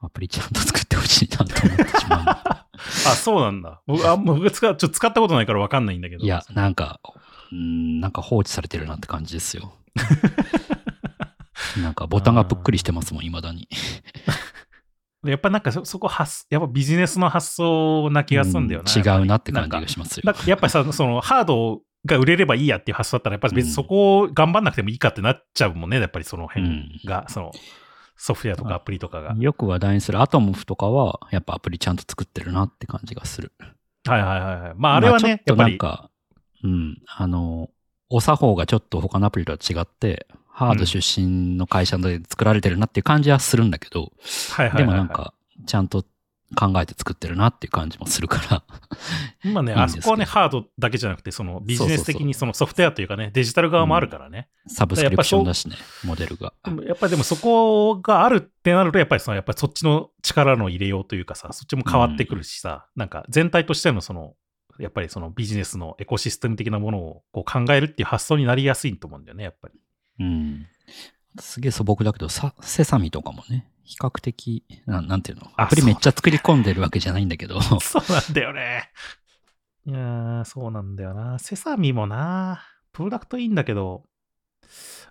[SPEAKER 1] アプリちゃんと作ってほしいなと思ってしまう。
[SPEAKER 2] あ、そうなんだ。僕、あ、僕使う、ちょっと使ったことないからわかんないんだけど。
[SPEAKER 1] いや、なんか、うん、なんか放置されてるなって感じですよ。なんかボタンがぷっくりしてますもん、未だに。
[SPEAKER 2] やっぱなんかそ、そこ発、やっぱビジネスの発想な気がするんだよな。
[SPEAKER 1] うん違うなって感じがしますよ。
[SPEAKER 2] やっぱりさ、そのハードが売れればいいやっていう発想だったら、やっぱり別にそこを頑張んなくてもいいかってなっちゃうもんね、やっぱりその辺が、そのソフトウェアとかアプリとかが。
[SPEAKER 1] よく話題にするアトモフとかは、やっぱアプリちゃんと作ってるなって感じがする。
[SPEAKER 2] はいはいはいはい。まああれはね、
[SPEAKER 1] まあちょっと
[SPEAKER 2] やっぱり、
[SPEAKER 1] なんか、うん、あの、お作法がちょっと他のアプリとは違って、ハード出身の会社で作られてるなっていう感じはするんだけど、でもなん、か、ちゃんと考えて作ってるなっていう感じもするから、
[SPEAKER 2] まあね、
[SPEAKER 1] いい
[SPEAKER 2] あそこはね、ハードだけじゃなくて、そのビジネス的にそのソフトウェアというかね、デジタル側もあるからね。
[SPEAKER 1] サブスクリプションだしね、モデルが。
[SPEAKER 2] やっぱりでもそこがあるってなると、やっぱりその、やっぱりそっちの力の入れようというかさ、そっちも変わってくるしさ、なんか全体としてのその、やっぱりそのビジネスのエコシステム的なものをこう考えるっていう発想になりやすいと思うんだよね、やっぱり。
[SPEAKER 1] うん。すげえ素朴だけど、さセサミとかもね、比較的、ななんていうの、
[SPEAKER 2] あ
[SPEAKER 1] アプリめっちゃ作り込んでるわけじゃないんだけど、
[SPEAKER 2] そうなんだよね。いやー、そうなんだよな。セサミもな、プロダクトいいんだけど、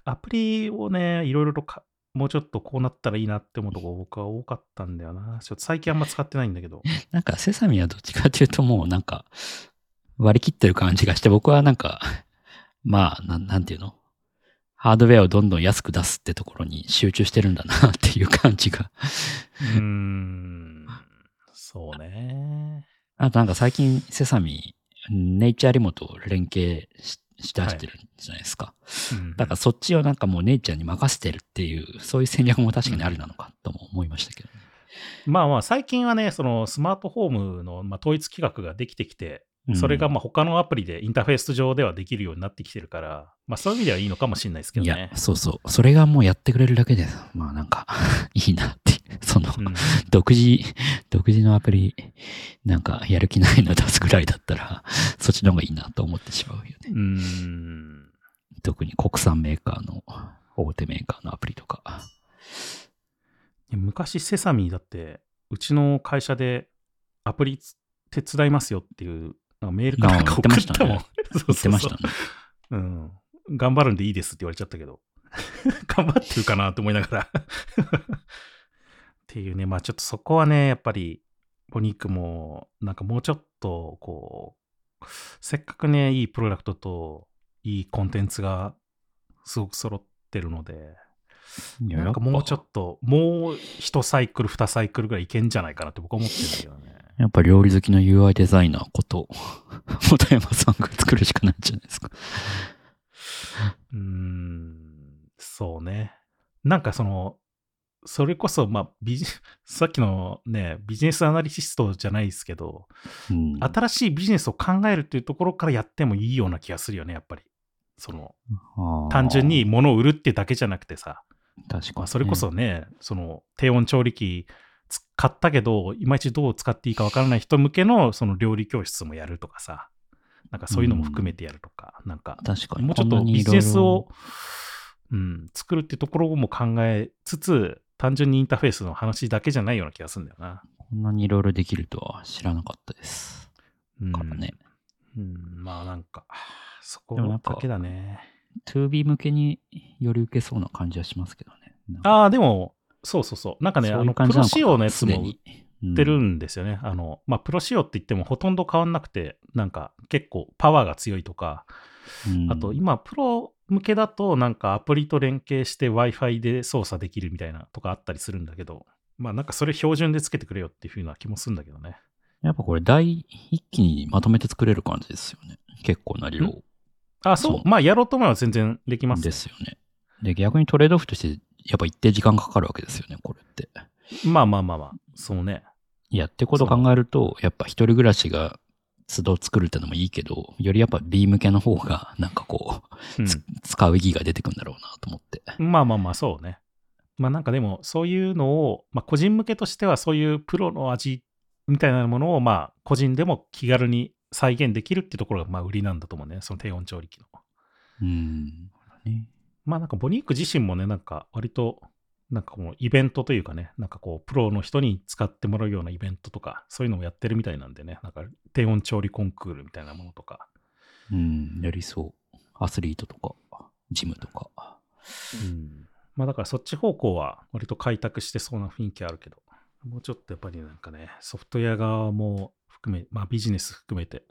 [SPEAKER 2] アプリをね、いろいろとか、もうちょっとこうなったらいいなって思うとこ僕は多かったんだよな。ちょっと最近あんま使ってないんだけど。
[SPEAKER 1] なんかセサミはどっちかっていうともうなんか、割り切ってる感じがして、僕はなんか、まあ、なんなんていうのハードウェアをどんどん安く出すってところに集中してるんだなっていう感じが。
[SPEAKER 2] うーん、そうね。
[SPEAKER 1] あとなんか最近セサミ、ネイチャーリモと連携ししだしてるじゃないですか。
[SPEAKER 2] うん
[SPEAKER 1] だからそっちをなんかもうネイチャーに任せてるっていう、そういう戦略も確かにあるなのかとも思いましたけどね。
[SPEAKER 2] まあまあ、最近はね、そのスマートフォームの、まあ、統一規格ができてきて、それがまあ他のアプリでインターフェース上ではできるようになってきてるから、まあそういう意味ではいいのかもしれないですけど
[SPEAKER 1] い
[SPEAKER 2] ね
[SPEAKER 1] や、。そうそう。それがもうやってくれるだけで、まあなんか、いいなって。その、
[SPEAKER 2] うん
[SPEAKER 1] 独自、独自のアプリ、なんかやる気ないの出すぐらいだったら、そっちの方がいいなと思ってしまうよね。
[SPEAKER 2] うーん。
[SPEAKER 1] 特に国産メーカーの、大手メーカーのアプリとか。
[SPEAKER 2] 昔、セサミだって、うちの会社でアプリ手伝いますよっていうなんかメールかなんか送ったもん。
[SPEAKER 1] 言ってましたね。
[SPEAKER 2] うん。頑張るんでいいですって言われちゃったけど。頑張ってるかなって思いながら。っていうね、まあちょっとそこはね、やっぱり、ボニックも、なんかもうちょっと、こう、せっかくね、いいプロダクトと、いいコンテンツが、すごく揃ってるので、なんかもうちょっと、もう一サイクル、二サイクルぐらいいけんじゃないかなって僕は思ってるんだけどね。
[SPEAKER 1] やっぱ料理好きの UI デザイナーこと、本山さんが作るしかないんじゃないですか。
[SPEAKER 2] うーん、そうね。なんかその、それこそ、まあ、ビジ、さっきのね、ビジネスアナリストじゃないですけど、
[SPEAKER 1] うん。
[SPEAKER 2] 新しいビジネスを考えるっていうところからやってもいいような気がするよね、やっぱり。その、単純に、物を売るってだけじゃなくてさ、
[SPEAKER 1] 確か
[SPEAKER 2] それこそね、その、低温調理器つ買ったけど、いまいちどう使っていいかわからない人向けの、その料理教室もやるとかさ、なんかそういうのも含めてやるとか、なんか、
[SPEAKER 1] 確かに。
[SPEAKER 2] もうちょっとビジネスをうん、作るってところも考えつつ、単純にインターフェースの話だけじゃないような気がするんだよな。
[SPEAKER 1] こんなにいろいろできるとは知らなかったです。
[SPEAKER 2] うん、
[SPEAKER 1] からね。
[SPEAKER 2] うん、まあなんか、そこだけだね。
[SPEAKER 1] 2B 向けにより受けそうな感じはしますけどね。
[SPEAKER 2] ああ、でも、そうそうそう。なんかね、
[SPEAKER 1] そう
[SPEAKER 2] あの、プロ仕様のやつも売ってるんですよね。あの、まあ、プロ仕様って言ってもほとんど変わんなくて、なんか結構パワーが強いとか、
[SPEAKER 1] うん
[SPEAKER 2] あと今、プロ向けだと、なんかアプリと連携して Wi-Fi で操作できるみたいなとかあったりするんだけど、まあなんかそれ標準でつけてくれよっていう風な気もするんだけどね。
[SPEAKER 1] やっぱこれ、第一気にまとめて作れる感じですよね。結構な量
[SPEAKER 2] あ、そう。
[SPEAKER 1] そう
[SPEAKER 2] まあやろうと思えば全然できます、ね。
[SPEAKER 1] ですよね。で、逆にトレードオフとして、やっぱ一定時間かかるわけですよね、これって。
[SPEAKER 2] まあまあまあまあ、そうね。
[SPEAKER 1] いや、ってことを考えると、やっぱ一人暮らしが都度作るってのもいいけど、よりやっぱ B 向けの方が、なんかこう、つ使う意義が出てくるんだろうなと思って。
[SPEAKER 2] うん、まあまあまあ、そうね。まあなんかでも、そういうのを、まあ個人向けとしてはそういうプロの味みたいなものを、まあ個人でも気軽に再現できるっていうところがまあ売りなんだと思うね。その低温調理器の。
[SPEAKER 1] うん。ね
[SPEAKER 2] まあなんかボニーク自身もね、なんか割と、なんかこのイベントというかね、なんかこう、プロの人に使ってもらうようなイベントとか、そういうのもやってるみたいなんでね、なんか低温調理コンクールみたいなものとか。
[SPEAKER 1] うん、やりそう。アスリートとか、ジムとか。
[SPEAKER 2] うん。まあだからそっち方向は割と開拓してそうな雰囲気あるけど、もうちょっとやっぱりなんかね、ソフトウェア側も含め、まあビジネス含めて、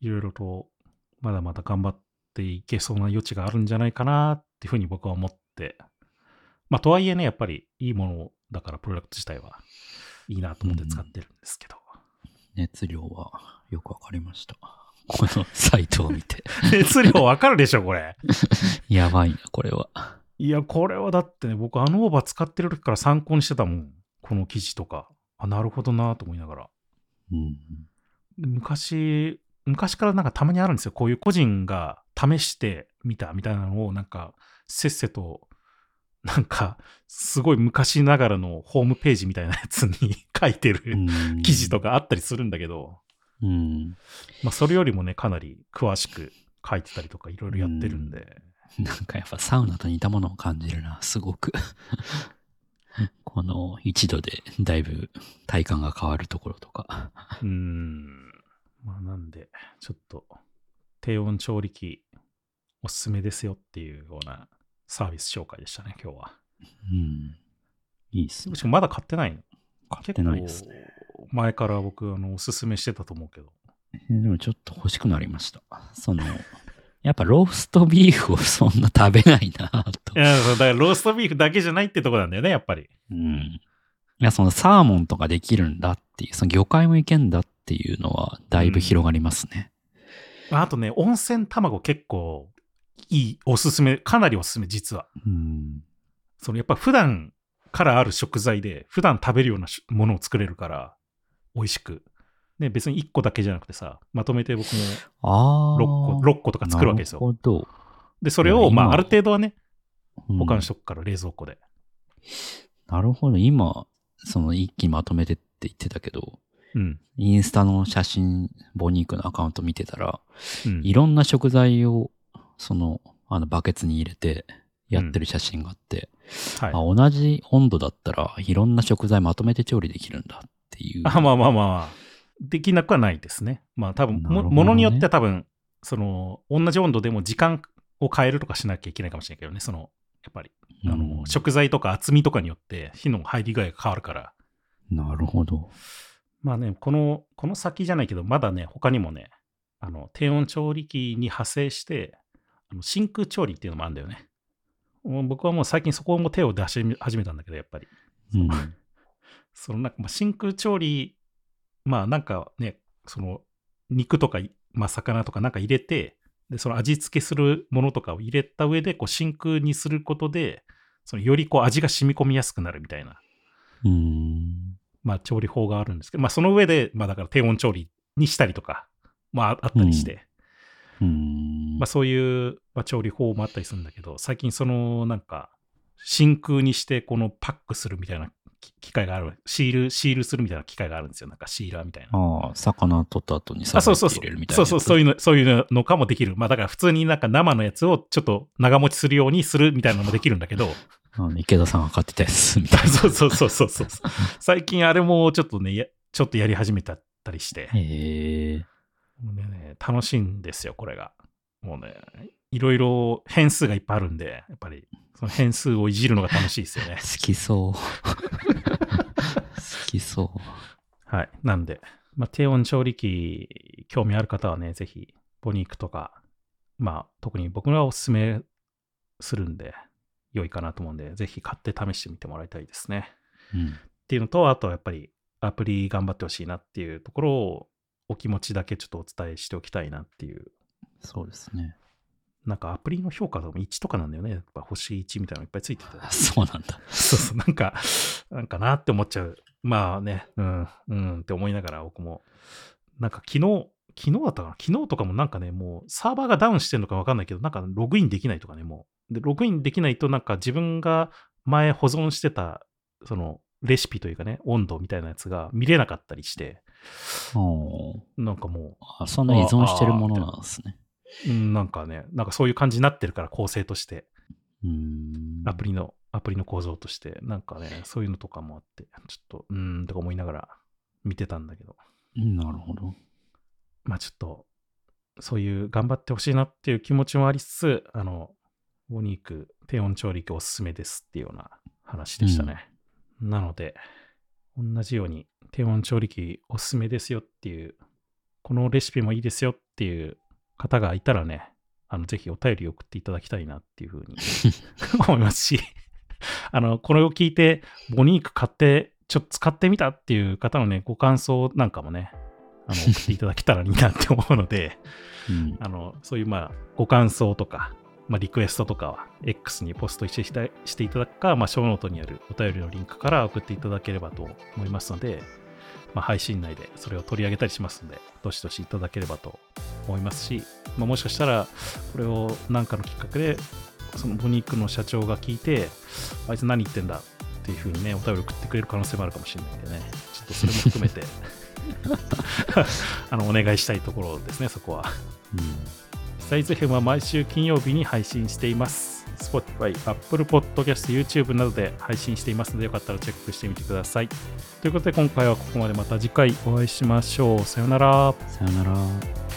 [SPEAKER 2] いろいろとまだまだ頑張っていけそうな余地があるんじゃないかなっていうふうに僕は思って、まあとはいえね、やっぱりいいものだからプロダクト自体はいいなと思って使ってるんですけど。
[SPEAKER 1] 熱量はよくわかりました。このサイトを見て。
[SPEAKER 2] 熱量わかるでしょ、これ。
[SPEAKER 1] やばいな、これは。
[SPEAKER 2] いや、これはだってね、僕あのオーバー使ってる時から参考にしてたもん。この記事とか。あ、なるほどなと思いながら。
[SPEAKER 1] うん。
[SPEAKER 2] で昔、昔からなんかたまにあるんですよ。こういう個人が試してみたみたいなのをなんかせっせとなんかすごい昔ながらのホームページみたいなやつに 書いてる
[SPEAKER 1] うん
[SPEAKER 2] 記事とかあったりするんだけど、
[SPEAKER 1] うん。
[SPEAKER 2] まあそれよりもねかなり詳しく書いてたりとかいろいろやってるんで、
[SPEAKER 1] なんかやっぱサウナと似たものを感じるな、すごく。この一度でだいぶ体感が変わるところとか。
[SPEAKER 2] うーん。まあなんで、ちょっと低温調理器おすすめですよっていうようなサービス紹介でしたね、今日は。
[SPEAKER 1] うん。いいっすね
[SPEAKER 2] し。かもまだ買ってないの
[SPEAKER 1] 買ってないですね。
[SPEAKER 2] 前から僕、あの、おすすめしてたと思うけど。
[SPEAKER 1] でもちょっと欲しくなりました。その、やっぱローストビーフをそんな食べないなと
[SPEAKER 2] い。や、だからローストビーフだけじゃないってとこなんだよね、やっぱり。
[SPEAKER 1] うん。いや、そのサーモンとかできるんだっていう、その魚介もいけんだっていうのはだいぶ広がりますね。
[SPEAKER 2] あとね、温泉卵結構いい、おすすめ、かなりおすすめ、実は。
[SPEAKER 1] うん。
[SPEAKER 2] そのやっぱ普段からある食材で、普段食べるようなしものを作れるから、美味しく。ね、別に1個だけじゃなくてさ、まとめて僕も
[SPEAKER 1] ああ。
[SPEAKER 2] 6個、6個とか作るわけですよ。で、それを、まあ、ある程度はね、
[SPEAKER 1] うん
[SPEAKER 2] 保管しとくから、冷蔵庫で。
[SPEAKER 1] なるほど。今、その一気にまとめてって言ってたけど、
[SPEAKER 2] うん。
[SPEAKER 1] インスタの写真、ボニークのアカウント見てたら、
[SPEAKER 2] うん
[SPEAKER 1] いろんな食材を、その、あの、バケツに入れて、やってる写真があって、
[SPEAKER 2] はい。
[SPEAKER 1] あ同じ温度だったらいろんな食材まとめて調理できるんだっていう。
[SPEAKER 2] あまあまあまあ、できなくはないですね。まあ多分、
[SPEAKER 1] ね
[SPEAKER 2] ものによっては多分、その、同じ温度でも時間を変えるとかしなきゃいけないかもしれないけどね、その、やっぱり、あの、
[SPEAKER 1] うん
[SPEAKER 2] 食材とか厚みとかによって火の入り具合が変わるから、
[SPEAKER 1] なるほど。
[SPEAKER 2] まあね、この、この先じゃないけど、まだね、他にもね、あの、低温調理器に派生して、あの真空調理っていうのもあるんだよね。僕はもう最近そこも手を出し始めたんだけど、やっぱり。
[SPEAKER 1] うん。
[SPEAKER 2] そのなんかまあ真空調理、まあなんかね、その肉とか、まあ魚とかなんか入れて、で、その味付けするものとかを入れた上で、こう真空にすることで、そのよりこう味が染み込みやすくなるみたいな、
[SPEAKER 1] うん。
[SPEAKER 2] まあ調理法があるんですけど、まあその上で、まあだから低温調理にしたりとか、まああったりして、
[SPEAKER 1] うん。
[SPEAKER 2] まあそういう、まあ、調理法もあったりするんだけど、最近そのなんか、真空にしてこのパックするみたいなき機械がある。シール、シールするみたいな機械があるんですよ。なんかシーラーみたいな。
[SPEAKER 1] ああ、魚取った後に
[SPEAKER 2] あ、そうそうそう
[SPEAKER 1] 入れるみ。たいなやつ。
[SPEAKER 2] そうそう、そういうの、そういうのかもできる。まあだから普通になんか生のやつをちょっと長持ちするようにするみたいなのもできるんだけど、
[SPEAKER 1] 池田さんが買ってたやつみたいな。
[SPEAKER 2] そうそうそうそうそう。最近あれもちょっとね、やちょっとやり始めたりして、
[SPEAKER 1] へえ。
[SPEAKER 2] もうね、楽しいんですよ、これが。もうね、いろいろ変数がいっぱいあるんで、やっぱりその変数をいじるのが楽しいですよね
[SPEAKER 1] 好。きそう。好きそう。
[SPEAKER 2] はい。なんで、まあ、低温調理器、興味ある方はね、ぜひ、ボニークとか、まあ、特に僕がおすすめするんで、良いかなと思うんで、ぜひ買って試してみてもらいたいですね。
[SPEAKER 1] うん。
[SPEAKER 2] っていうのと、あとはやっぱり、アプリ頑張ってほしいなっていうところを、お気持ちだけちょっとお伝えしておきたいなっていう。
[SPEAKER 1] そうですね。
[SPEAKER 2] なんかアプリの評価でも1とかなんだよね。やっぱ星1みたいなのいっぱいついてて。
[SPEAKER 1] あ そうなんだ。
[SPEAKER 2] そうそう、なんか、なんかなって思っちゃう。まあね、うん、うんって思いながら僕も、なんか昨日、昨日だったかな昨日とかもなんかね、もうサーバーがダウンしてるのかわかんないけど、なんかログインできないとかね、もう。で、ログインできないとなんか自分が前保存してた、その、レシピというかね、温度みたいなやつが見れなかったりして、なんかも
[SPEAKER 1] あそんな依存してるものなんですね。
[SPEAKER 2] う、うんなんかね、なんかそういう感じになってるから、構成として、
[SPEAKER 1] うーん。
[SPEAKER 2] アプリの、アプリの構造として、なんかね、そういうのとかもあって、ちょっと、うーん、とか思いながら見てたんだけど、
[SPEAKER 1] うんなるほど。
[SPEAKER 2] まあちょっと、そういう頑張ってほしいなっていう気持ちもありつつ、あの、ボニーク低温調理器おすすめですっていうような話でしたね。なので、同じように低温調理器おすすめですよっていう、このレシピもいいですよっていう方がいたらね、あの、ぜひお便り送っていただきたいなっていうふうに 思いますし、あの、これを聞いて、ボニーク買って、ちょっと使ってみたっていう方のね、ご感想なんかもね、あの、送っていただけたらいいなって思うので、
[SPEAKER 1] うん。
[SPEAKER 2] あの、そういう、まあ、ご感想とか、まあ、リクエストとかは、X にポストしてしていただくか、まあ、ショーノートにあるお便りのリンクから送っていただければと思いますので、まあ、配信内でそれを取り上げたりしますので、どしどしいただければと思いますし、まあ、もしかしたら、これを何かのきっかけで、そのボニークの社長が聞いて、あいつ何言ってんだっていうふうにね、お便り送ってくれる可能性もあるかもしれないんでね、ちょっとそれも含めて、あの、お願いしたいところですね、そこは。サイズ編は毎週金曜日に配信しています。Spotify、Apple Podcast、YouTube などで配信していますので、よかったらチェックしてみてください。ということで、今回はここまでまた次回お会いしましょう。さよなら。
[SPEAKER 1] さよなら。